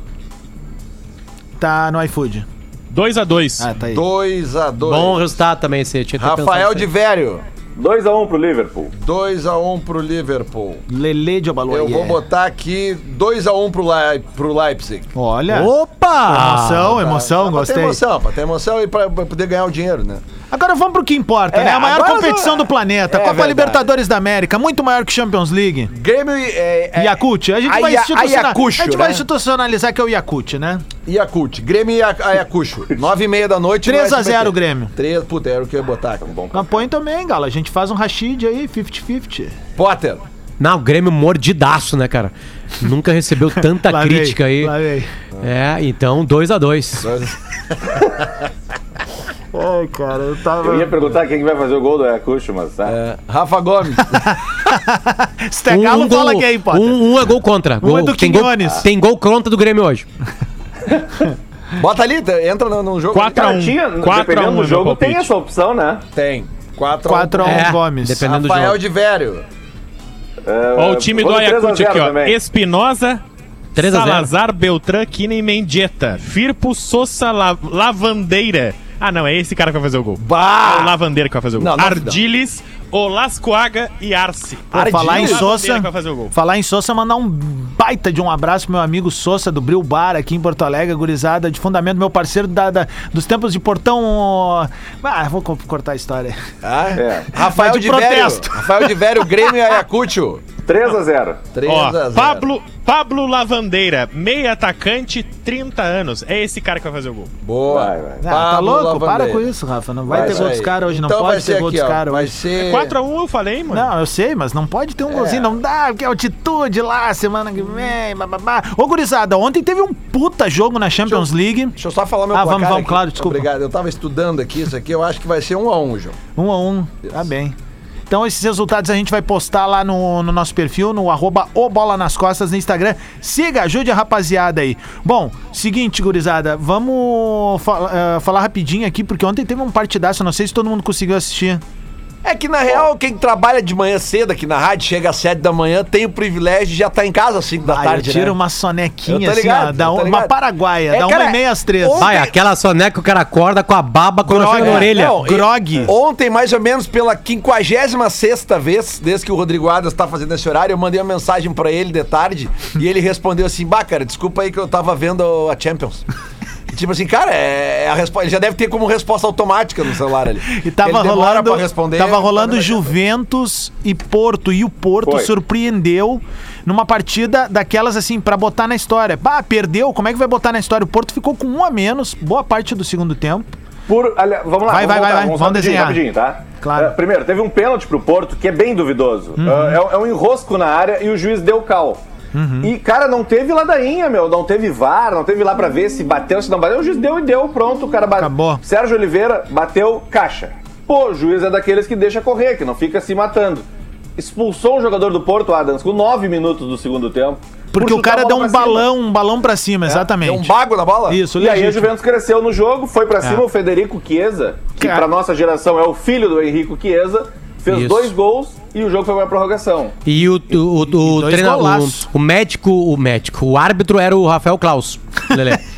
Tá no iFood. 2x2. Ah, tá aí. 2 a 2 Bom resultado também esse. Tinha ter Rafael de. Vério, 2x1 pro Liverpool. 2 a 1 pro Liverpool. Lele de Obaloaê. Eu vou botar aqui 2 a 1 pro, Leip pro Leipzig. Olha. Opa! Emoção, emoção, Pra ter gostei. emoção, pra ter emoção e pra, pra poder ganhar o dinheiro, né? Agora vamos pro que importa, É, né? A maior competição só- do planeta. É Copa verdade. Libertadores da América, muito maior que Champions League. Grêmio e. É, é, Yakult. A gente vai Aya- institucionalizar. Ayacucho, a gente vai né? institucionalizar que é o Yakult, né? Yakult. Grêmio e Ayacucho. 9 e meia da noite. no 3 a 0 SBT. Grêmio. 3, puta, era o que eu ia botar aqui. Mas põe também, Gala. A gente faz um Rashid aí, 50-50. Potter. Não, o Grêmio mordidaço, né, cara? Nunca recebeu tanta crítica aí. lá vem. É, então 2 a 2 Ai, cara, eu tava. Eu ia perguntar quem que vai fazer o gol do Ayacucho, mas tá. É, Rafa Gomes. Se é Galo, fala quem, Potter. um, um é gol contra. Gol, é do tem, gol, Quinones. tem gol contra do Grêmio hoje. Bota ali, tá- entra no, no jogo. 4 a 1. Tinha, 4 a 1 dependendo do meu jogo, tem essa opção, né? Tem. 4 4 a 1 É, Gomes. dependendo do Rafael jogo. de Vério. É, Ó, o time do no 3 a Ayacucho 0 aqui, ó. também. Espinosa, 3 a 0. Salazar, Beltrán, Kine e Mendieta. Firpo, Sousa, La- Lavandeira. Ah, não, é esse cara que vai fazer o gol. Bah! É o Lavandeira que vai fazer o gol. Não, não, Ardiles, Olascoaga e Arce. Pô, falar em Sousa, que vai fazer o gol. falar em Sousa, mandar um baita de um abraço pro meu amigo Sousa do Bril Bar aqui em Porto Alegre, gurizada de fundamento, meu parceiro da, da- dos tempos de portão. Ah, vou co- cortar a história. Ah, É. Rafael de de, Vério. Rafael de Vério, Grêmio e Ayacucho. 3 a 0 3 Ó, a 0. Pablo, Pablo Lavandeira, meia atacante, 30 anos. É esse cara que vai fazer o gol. Boa. Vai, vai. Ah, tá Pablo louco? Para Lavandeira. com isso, Rafa. Não vai, Vai ter gol dos caras hoje, não Então pode ter ser gol aqui, dos caras Vai hoje. ser... 4x1 eu falei, mano. Não, eu sei, mas não pode ter um golzinho, não dá, porque é altitude lá, semana que vem, bababá. Ô, gurizada, ontem teve um puta jogo na Champions League. Deixa eu só falar meu Ah, placar vamos, vamos, aqui. claro, desculpa. Obrigado. Eu tava estudando aqui isso aqui, eu acho que vai ser um a um, João. Um a um, tá bem. Então esses resultados a gente vai postar lá no, no nosso perfil, no arroba Bola nas Costas no Instagram. Siga, ajude a rapaziada aí. Bom, seguinte, gurizada, vamos fa- eh, falar rapidinho aqui, porque ontem teve um partidaço, não sei se todo mundo conseguiu assistir. É que na real, quem trabalha de manhã cedo aqui na rádio, chega às 7 da manhã, tem o privilégio de já estar em casa às 5 da Ah, tarde. eu tiro né? uma sonequinha assim, ligado, ó, da tô uma paraguaia, É, da cara, uma e meia às três. ontem- Vai, aquela soneca que o cara acorda com a baba quando chega na orelha. Não, Grog. Ontem, mais ou menos pela 56 vez, desde que o Rodrigo Adas tá fazendo esse horário, eu mandei uma mensagem pra ele de tarde e ele respondeu assim: Bah, cara, desculpa aí que eu tava vendo a Champions. Tipo assim, cara, é a resposta. Ele já deve ter como resposta automática no celular ali. E tava Ele rolando, pra responder. tava rolando Juventus e Porto. E o Porto Foi. surpreendeu numa partida daquelas assim, pra botar na história. Bah, perdeu, como é que vai botar na história? O Porto ficou com um a menos, boa parte do segundo tempo. Por, ali- vamos lá, Vai, vai, vamos, vai, voltar, vai. vamos, Vamos rapidinho, desenhar. rapidinho, tá? Claro. Eh, primeiro, teve um pênalti pro Porto que é bem duvidoso. Eh, é, é um enrosco na área e o juiz deu cal. E, cara, não teve ladainha, meu. Não teve VAR, não teve lá pra ver se bateu, se não bateu. O juiz deu e deu, pronto, o cara bateu. Acabou. Sérgio Oliveira bateu caixa. Pô, o juiz é daqueles que deixa correr, que não fica se matando. Expulsou um jogador do Porto, Adams, com nove minutos do segundo tempo. Porque por o cara deu um pra cima. balão, um balão pra cima, exatamente. Deu um bago na bola? Isso, E aí legítimo. Juventus cresceu no jogo, foi pra cima É. o Federico Chiesa, que Cara. pra nossa geração é o filho do Henrico Chiesa, fez Isso. dois gols e o jogo foi pra prorrogação. E o, o, o, o, dois treina- o, o médico, o médico, o árbitro era o Rafael Klaus. Lelê.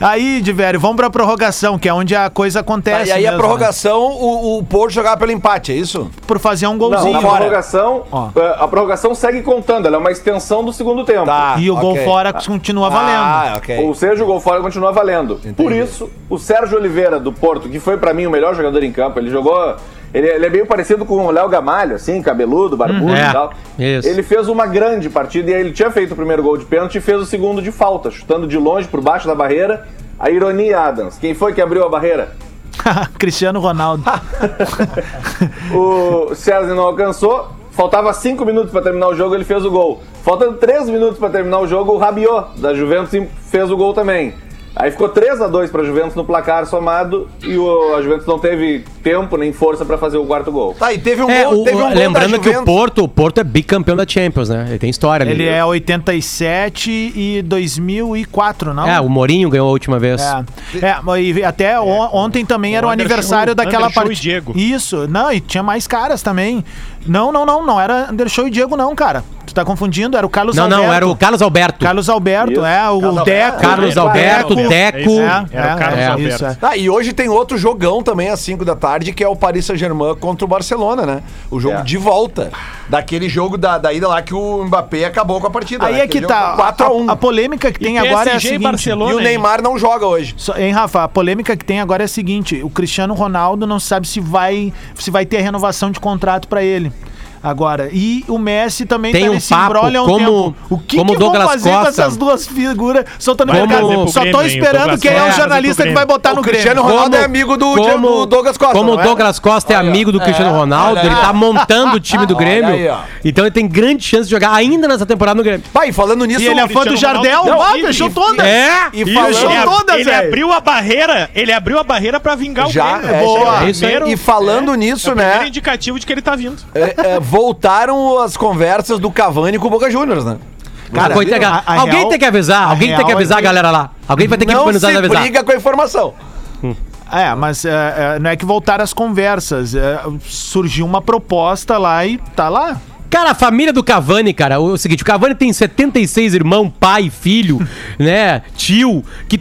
Aí, Diverio, vamos pra prorrogação, que é onde a coisa Tá, acontece. e aí a mesmo, prorrogação, o, o Porto jogava pelo empate, é isso? né? Por fazer um Não, golzinho. na fora. prorrogação, Ó. eh, a prorrogação segue contando, ela é uma extensão do segundo tempo. Tá. E o gol ok. fora continua valendo. Ah, ok. Ou seja, o gol fora continua valendo. Por isso, o Sérgio Oliveira do Porto, que foi pra mim o melhor jogador em campo, ele jogou. Ele, ele é meio parecido com o Léo Gamalho, assim, cabeludo, barbudo Hum, é, e tal. isso. Ele fez uma grande partida e aí ele tinha feito o primeiro gol de pênalti e fez o segundo de falta, chutando de longe por baixo da barreira. A ironia, Adams. Quem foi que abriu a barreira? Cristiano Ronaldo. O César não alcançou. Faltava cinco minutos pra terminar o jogo, ele fez o gol. Faltando três minutos pra terminar o jogo, o Rabiot, da Juventus, fez o gol também. Aí ficou 3 a 2 pra Juventus no placar somado e o, a Juventus não teve tempo nem força pra fazer o quarto gol. Tá, e teve um É, gol, o- teve um gol lembrando da que o. Porto, o Porto é bicampeão da Champions, né? Ele tem história ali. Ele é 87 e 2004, não? É, o Mourinho ganhou a última vez. É, é e até on- ontem também era o O Anderson- aniversário daquela Anderson e partida. Diego. Isso, não, e tinha mais caras também. Não, não, não, não era Anderson e Diego, não, cara. Tu tá confundindo, era o Carlos Não, Alberto. não, era o Carlos Alberto. Carlos Alberto, Isso. é, o Carlos Deco. Alberto. Carlos. Alberto, Deco. Deco. É É, aí. Era o Carlos é, Alberto. isso, é. Ah, e hoje tem outro jogão também às 5 da tarde, que é o Paris Saint-Germain contra o Barcelona, né? O jogo É. de volta. Daquele jogo da, da ida lá que o Mbappé acabou com a partida. Aí né? é que tá. jogo foi 4 a 1 A, a polêmica que tem E agora é a e seguinte. Barcelona. E o? Neymar não joga hoje. Só- Hein, Rafa? A polêmica que tem agora é a seguinte: o Cristiano Ronaldo não sabe se vai, se vai ter renovação de contrato pra ele. Agora, e o Messi também Tem tá um nesse papo, um como- tempo. O que, como que Douglas vão fazer com Costa. essas duas figuras soltando Vai mercado? trazer pro Só tô esperando quem é o jornalista que vai botar o no Cristiano Grêmio. Ronaldo é amigo do, do Douglas Costa. Como o é? Douglas Costa é amigo do Cristiano é, Ronaldo, ele aí. tá montando o time do Grêmio. então ele tem grande chance de jogar ainda nessa temporada no Grêmio. Pai, falando nisso... E ele é fã do Cristiano Jardel, ah, Não, fechou todas. É? E ele, todas, ele abriu a barreira, ele abriu a barreira pra vingar o Grêmio. é, Boa. já. É. Primeiro- E falando é, nisso, é né? indicativo de que ele tá vindo. é, é, voltaram as conversas do Cavani com o Boca Juniors, né? Cara, Cara, coitado, a- a alguém real- tem que avisar, alguém tem que real é avisar a que- galera lá. Alguém vai ter que não organizar se e avisar. briga com a informação. É, mas é, é, não é que voltaram as conversas. é, surgiu uma proposta lá e tá lá. Cara, a família do Cavani, cara, o seguinte, o Cavani tem 76 irmãos, pai, filho, né, tio, que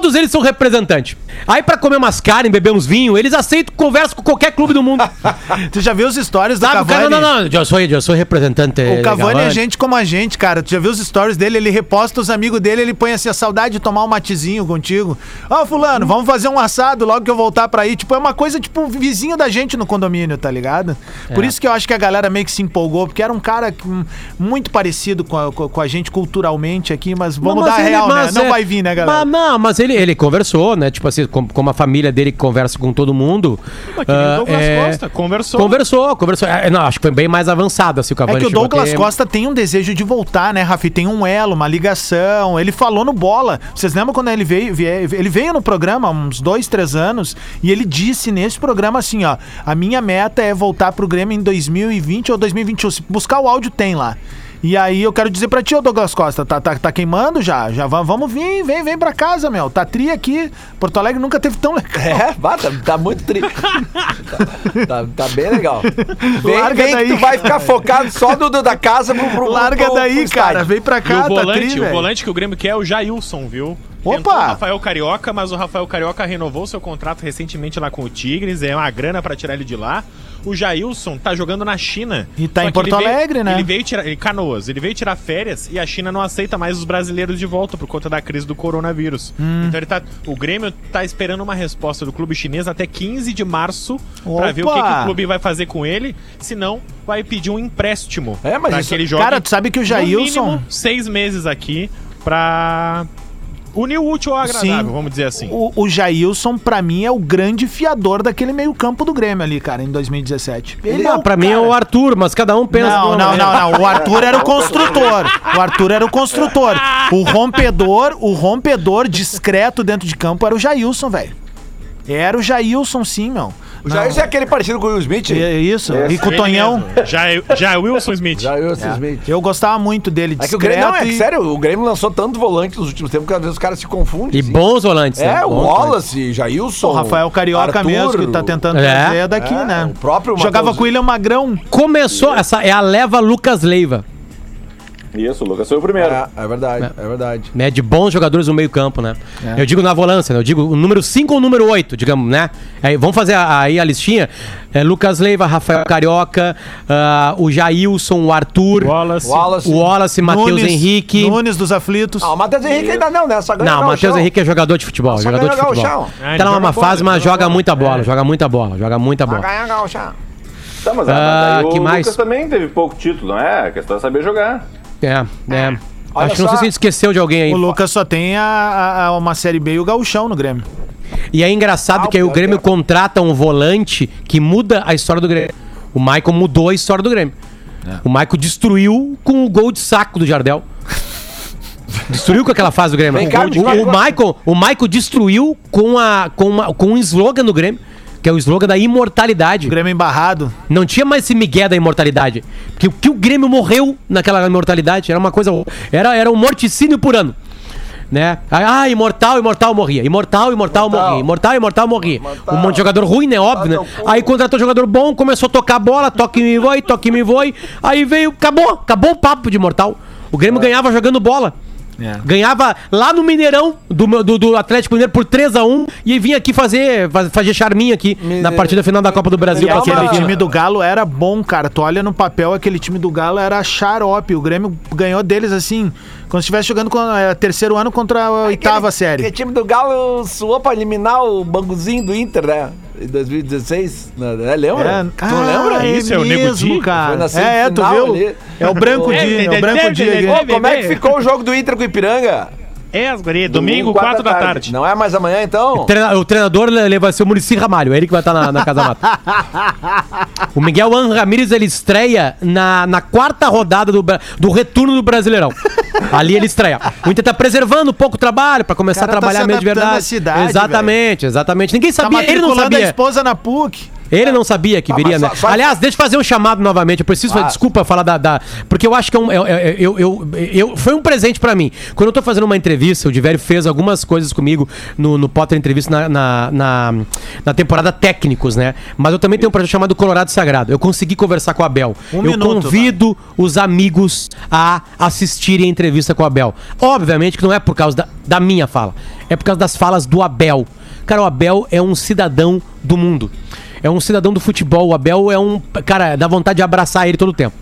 todos eles são representantes. Aí pra comer umas carnes, beber uns vinhos, eles aceitam conversa com qualquer clube do mundo. Tu já viu os stories do Sabe, Cavani? cara, não, não, eu sou, eu sou representante. O Cavani é gente como a gente, cara. Tu já viu os stories dele? Ele reposta os amigos dele, ele põe assim a saudade de tomar um matezinho contigo. Ó, fulano, vamos fazer um assado logo que eu voltar pra aí. Tipo, é uma coisa tipo vizinho da gente no condomínio, tá ligado? Por É. isso que eu acho que a galera meio que se empolgou, porque era um cara hum, muito parecido com a, com a gente culturalmente aqui, mas vamos Não, dar mas a ele- real, né? mas Não é- vai vir, né, galera? Mas, não, mas ele, ele conversou, né? Tipo assim, com- como a família dele que conversa com todo mundo. Mas que nem ah, o Douglas é, Costa, conversou. Conversou, conversou. É, não, acho que foi bem mais avançado assim o É Cavani. que o Douglas ter- Costa tem um desejo de voltar, né, Rafi? Tem um elo, uma ligação. Ele falou no bola. Vocês lembram quando ele veio? vie- Ele veio no programa há uns dois, três anos e ele disse nesse programa assim: ó, a minha meta é voltar pro Grêmio em 2020 ou 2021. Se buscar o áudio, tem lá. E aí eu quero dizer pra ti, ô Douglas Costa, tá, tá, tá queimando já? Já va- vamos vir, vem, vem pra casa, meu. Tá tri aqui. Porto Alegre nunca teve tão legal. É, tá, tá muito tri. tá, tá- tá bem legal. Vem, Larga vem daí, que tu vai ficar focado só do, do- da casa pro, pro Larga pro- daí, pro cara. Vem pra E cá, o tá volante, tri, o velho. volante que o Grêmio quer é o Jailson, viu? Opa! Tentou o Rafael Carioca, mas o Rafael Carioca renovou seu contrato recentemente lá com o Tigres, é uma grana pra tirar ele de lá. O Jailson tá jogando na China. E tá em ele Porto veio- Alegre, né? Ele veio tirar, em Canoas, ele veio tirar férias e a China não aceita mais os brasileiros de volta por conta da crise do coronavírus. Hum. Então ele tá, o Grêmio tá esperando uma resposta do clube chinês até 15 de março pra ver o que, que o clube vai fazer com ele, senão vai pedir um empréstimo É, mas isso- ele Cara, tu sabe que o no Jailson. mínimo, seis meses aqui pra unir o útil ao agradável, Sim. vamos dizer assim. O, o Jailson, pra mim, é o grande fiador daquele meio-campo do Grêmio ali, cara, em 2017. Ele Ah, o pra mim é cara. o Arthur, mas cada um pensa. Não, não, não, não. O Arthur era o construtor. O Arthur era o construtor. O rompedor, o rompedor discreto dentro de campo era o Jailson, velho. Era o Jailson, sim, meu. O Jair é aquele parecido com o Will Smith? É isso. Esse E com o Tonhão. Já, é- já é Wilson Smith. Jair Smith. Eu gostava muito dele, É que o Grêmio, discreto. não, é que e- sério, o Grêmio lançou tanto volante nos últimos tempos que às vezes os caras se confundem. E assim. bons volantes, né? É, o Bons volantes. Wallace, Jailson. O Rafael Carioca Arthur, mesmo, que tá tentando É. trazer daqui, É, né? o próprio Jogava Matheus- com o William Magrão. Começou, essa é a leva Lucas Leiva. Isso, o Lucas foi o primeiro. É, é verdade, é verdade. né, de bons jogadores no meio campo, né? É. Eu digo na volância, né? eu digo o número 5 ou o número 8, digamos, né? Aí, vamos fazer a- aí a listinha. É, Lucas Leiva, Rafael Carioca, ah, o Jailson, o Arthur, Wallace. Wallace. o Wallace, Matheus Henrique. Nunes dos aflitos. Ah, o Matheus Henrique ainda não, né? Só ganha Não, o Matheus. Henrique é jogador de futebol, Só jogador de ganha jogar o futebol. Ah, Tá numa fase, mas joga joga bola. muita bola, É. joga muita bola, joga muita bola. ganha jogar o chão. Tá, mas Ah, aí que o mais? Lucas também teve pouco título, não é? A questão é saber jogar. É, é. Olha Acho que não sei se a gente esqueceu de alguém aí. O Lucas só tem a, a- a- uma Série B e o Gauchão no Grêmio. E é engraçado Ah, que aí o Grêmio é. contrata um volante que muda a história do Grêmio. O Michael mudou a história do Grêmio. É. O Michael destruiu com o gol de saco do Jardel. Destruiu com aquela fase do Grêmio. Cá, o, o, o Michael, o Michael destruiu com, a, com, uma- com um slogan do Grêmio, que é o slogan da imortalidade. O Grêmio embarrado. Não tinha mais esse migué da imortalidade. Porque o que o Grêmio morreu naquela imortalidade era uma coisa. Era, era um morticínio por ano. Né? Ah, imortal, imortal morria. Imortal, imortal, Imortal. morria. Imortal, imortal morria. Imortal. Um monte de jogador ruim, né? Óbvio, né? Aí contratou jogador bom, começou a tocar a bola, toque me voe, toque me voe. Aí veio, acabou, acabou o papo de imortal. O Grêmio ganhava jogando bola. É. Ganhava lá no Mineirão do, do, do Atlético Mineiro por 3x1 e vinha aqui fazer, faz- fazer charminho aqui na partida final da Copa do Brasil. pra Aquele time do Galo era bom, cara. Tu olha no papel, aquele time do Galo era xarope. O Grêmio ganhou deles assim, quando estivesse jogando com é, terceiro ano contra a oitava Aquele- série. Aquele time do Galo suou pra eliminar o banguzinho do Inter, né? Em 2016. né? Lembra? tu não lembra? Ah, é Isso, é o mesmo, cara. É, é, tu viu? ali. É o branco É, dia, é o branco dia. Como é que ficou o jogo do Inter com o Ipiranga? É, as guri, domingo, Domingo, 4 da quatro da tarde. Não é mais amanhã, então? Treina- o treinador ele vai ser o Murici Ramalho, é ele que vai estar na, na Casa Mata. o Miguel An Ramírez ele estreia na, na quarta rodada do, Bra- do retorno do Brasileirão. Ali ele estreia. O Inter tá preservando um pouco o trabalho pra começar a cara tá trabalhar se mesmo de adaptando verdade. cidade, exatamente, exatamente. Ninguém Tá sabia, ele não matriculando a sabia. esposa na PUC. Ele não sabia que Ah, viria, né? Aliás, deixa eu fazer um chamado novamente. Eu preciso, Faz. desculpa falar da, da- Porque eu acho que é um, é- é- eu, eu, eu- foi um presente pra mim. Quando eu tô fazendo uma entrevista, o Diverio fez algumas coisas comigo no, no Potter Entrevista na, na, na, na temporada Técnicos, né? Mas eu também tenho um projeto chamado Colorado Sagrado. Eu consegui conversar com o Abel. Um eu minuto, convido os amigos a assistirem a entrevista com o Abel. Obviamente que não é por causa da, da minha fala, é por causa das falas do Abel. Cara, o Abel é um cidadão do mundo. É um cidadão do futebol. O Abel é um. Cara, dá vontade de abraçar ele todo o tempo.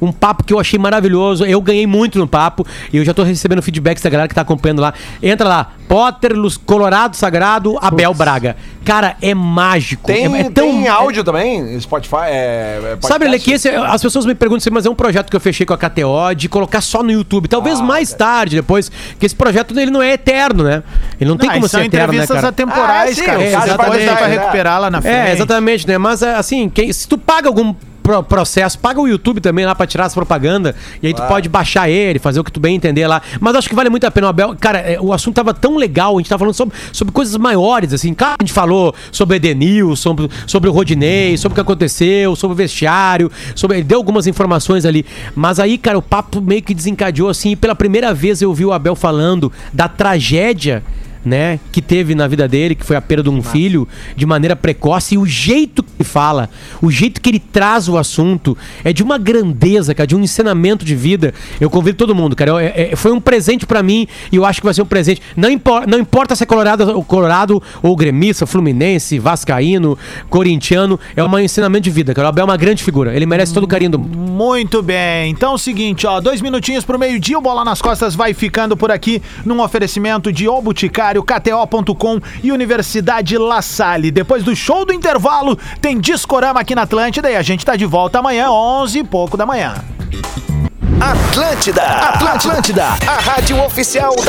Um papo que eu achei maravilhoso. Eu ganhei muito no papo. E eu já tô recebendo feedbacks da galera que tá acompanhando lá. Entra lá. Potter, Luz- Colorado Sagrado, Abel Braga. Cara, é mágico. Tem, é, é tão, tem é- áudio também? Spotify? É, é? Sabe, Lê, que esse, as pessoas me perguntam assim, mas é um projeto que eu fechei com a KTO de colocar só no YouTube. Talvez Ah, mais tarde, depois, que esse projeto ele não é eterno, né? Ele não tem Não, como ser eterno, né, cara? atemporais, Ah, sim, cara. o É, cara Depois vai dá pra recuperar lá na frente. É, exatamente, né? Mas é, assim, quem- se tu paga algum pro- processo. Paga o YouTube também lá pra tirar as propagandas. E aí tu pode baixar ele, fazer o que tu bem entender lá. Mas acho que vale muito a pena o Abel. Cara, é, o assunto tava tão legal, a gente tava falando sobre, sobre coisas maiores, assim. Claro, a gente falou sobre Edenil, sobre, sobre o Rodinei, sobre o que aconteceu, sobre o vestiário, sobre. Ele deu algumas informações ali. Mas aí, cara, o papo meio que desencadeou assim. E pela primeira vez eu vi o Abel falando da tragédia né, que teve na vida dele, que foi a perda de um filho, de maneira precoce, e o jeito que ele fala, o jeito que ele traz o assunto, é de uma grandeza, cara, de um ensinamento de vida. Eu convido todo mundo, cara. Eu- é- é- foi um presente pra mim e eu acho que vai ser um presente. Não, impor- não importa se é Colorado, Colorado ou gremista, Fluminense, Vascaíno, Corintiano, é um ensinamento de vida, cara. O Abel é uma grande figura. Ele merece todo o carinho do mundo. Muito bem. Então é o seguinte, ó, dois minutinhos pro meio-dia, o Bola nas Costas vai ficando por aqui num oferecimento de O Boticário, KTO.com e Universidade La Salle. Depois do show do intervalo, tem Discorama aqui na Atlântida e a gente tá de volta amanhã, 11 e pouco da manhã. Atlântida, Atlântida, a rádio oficial da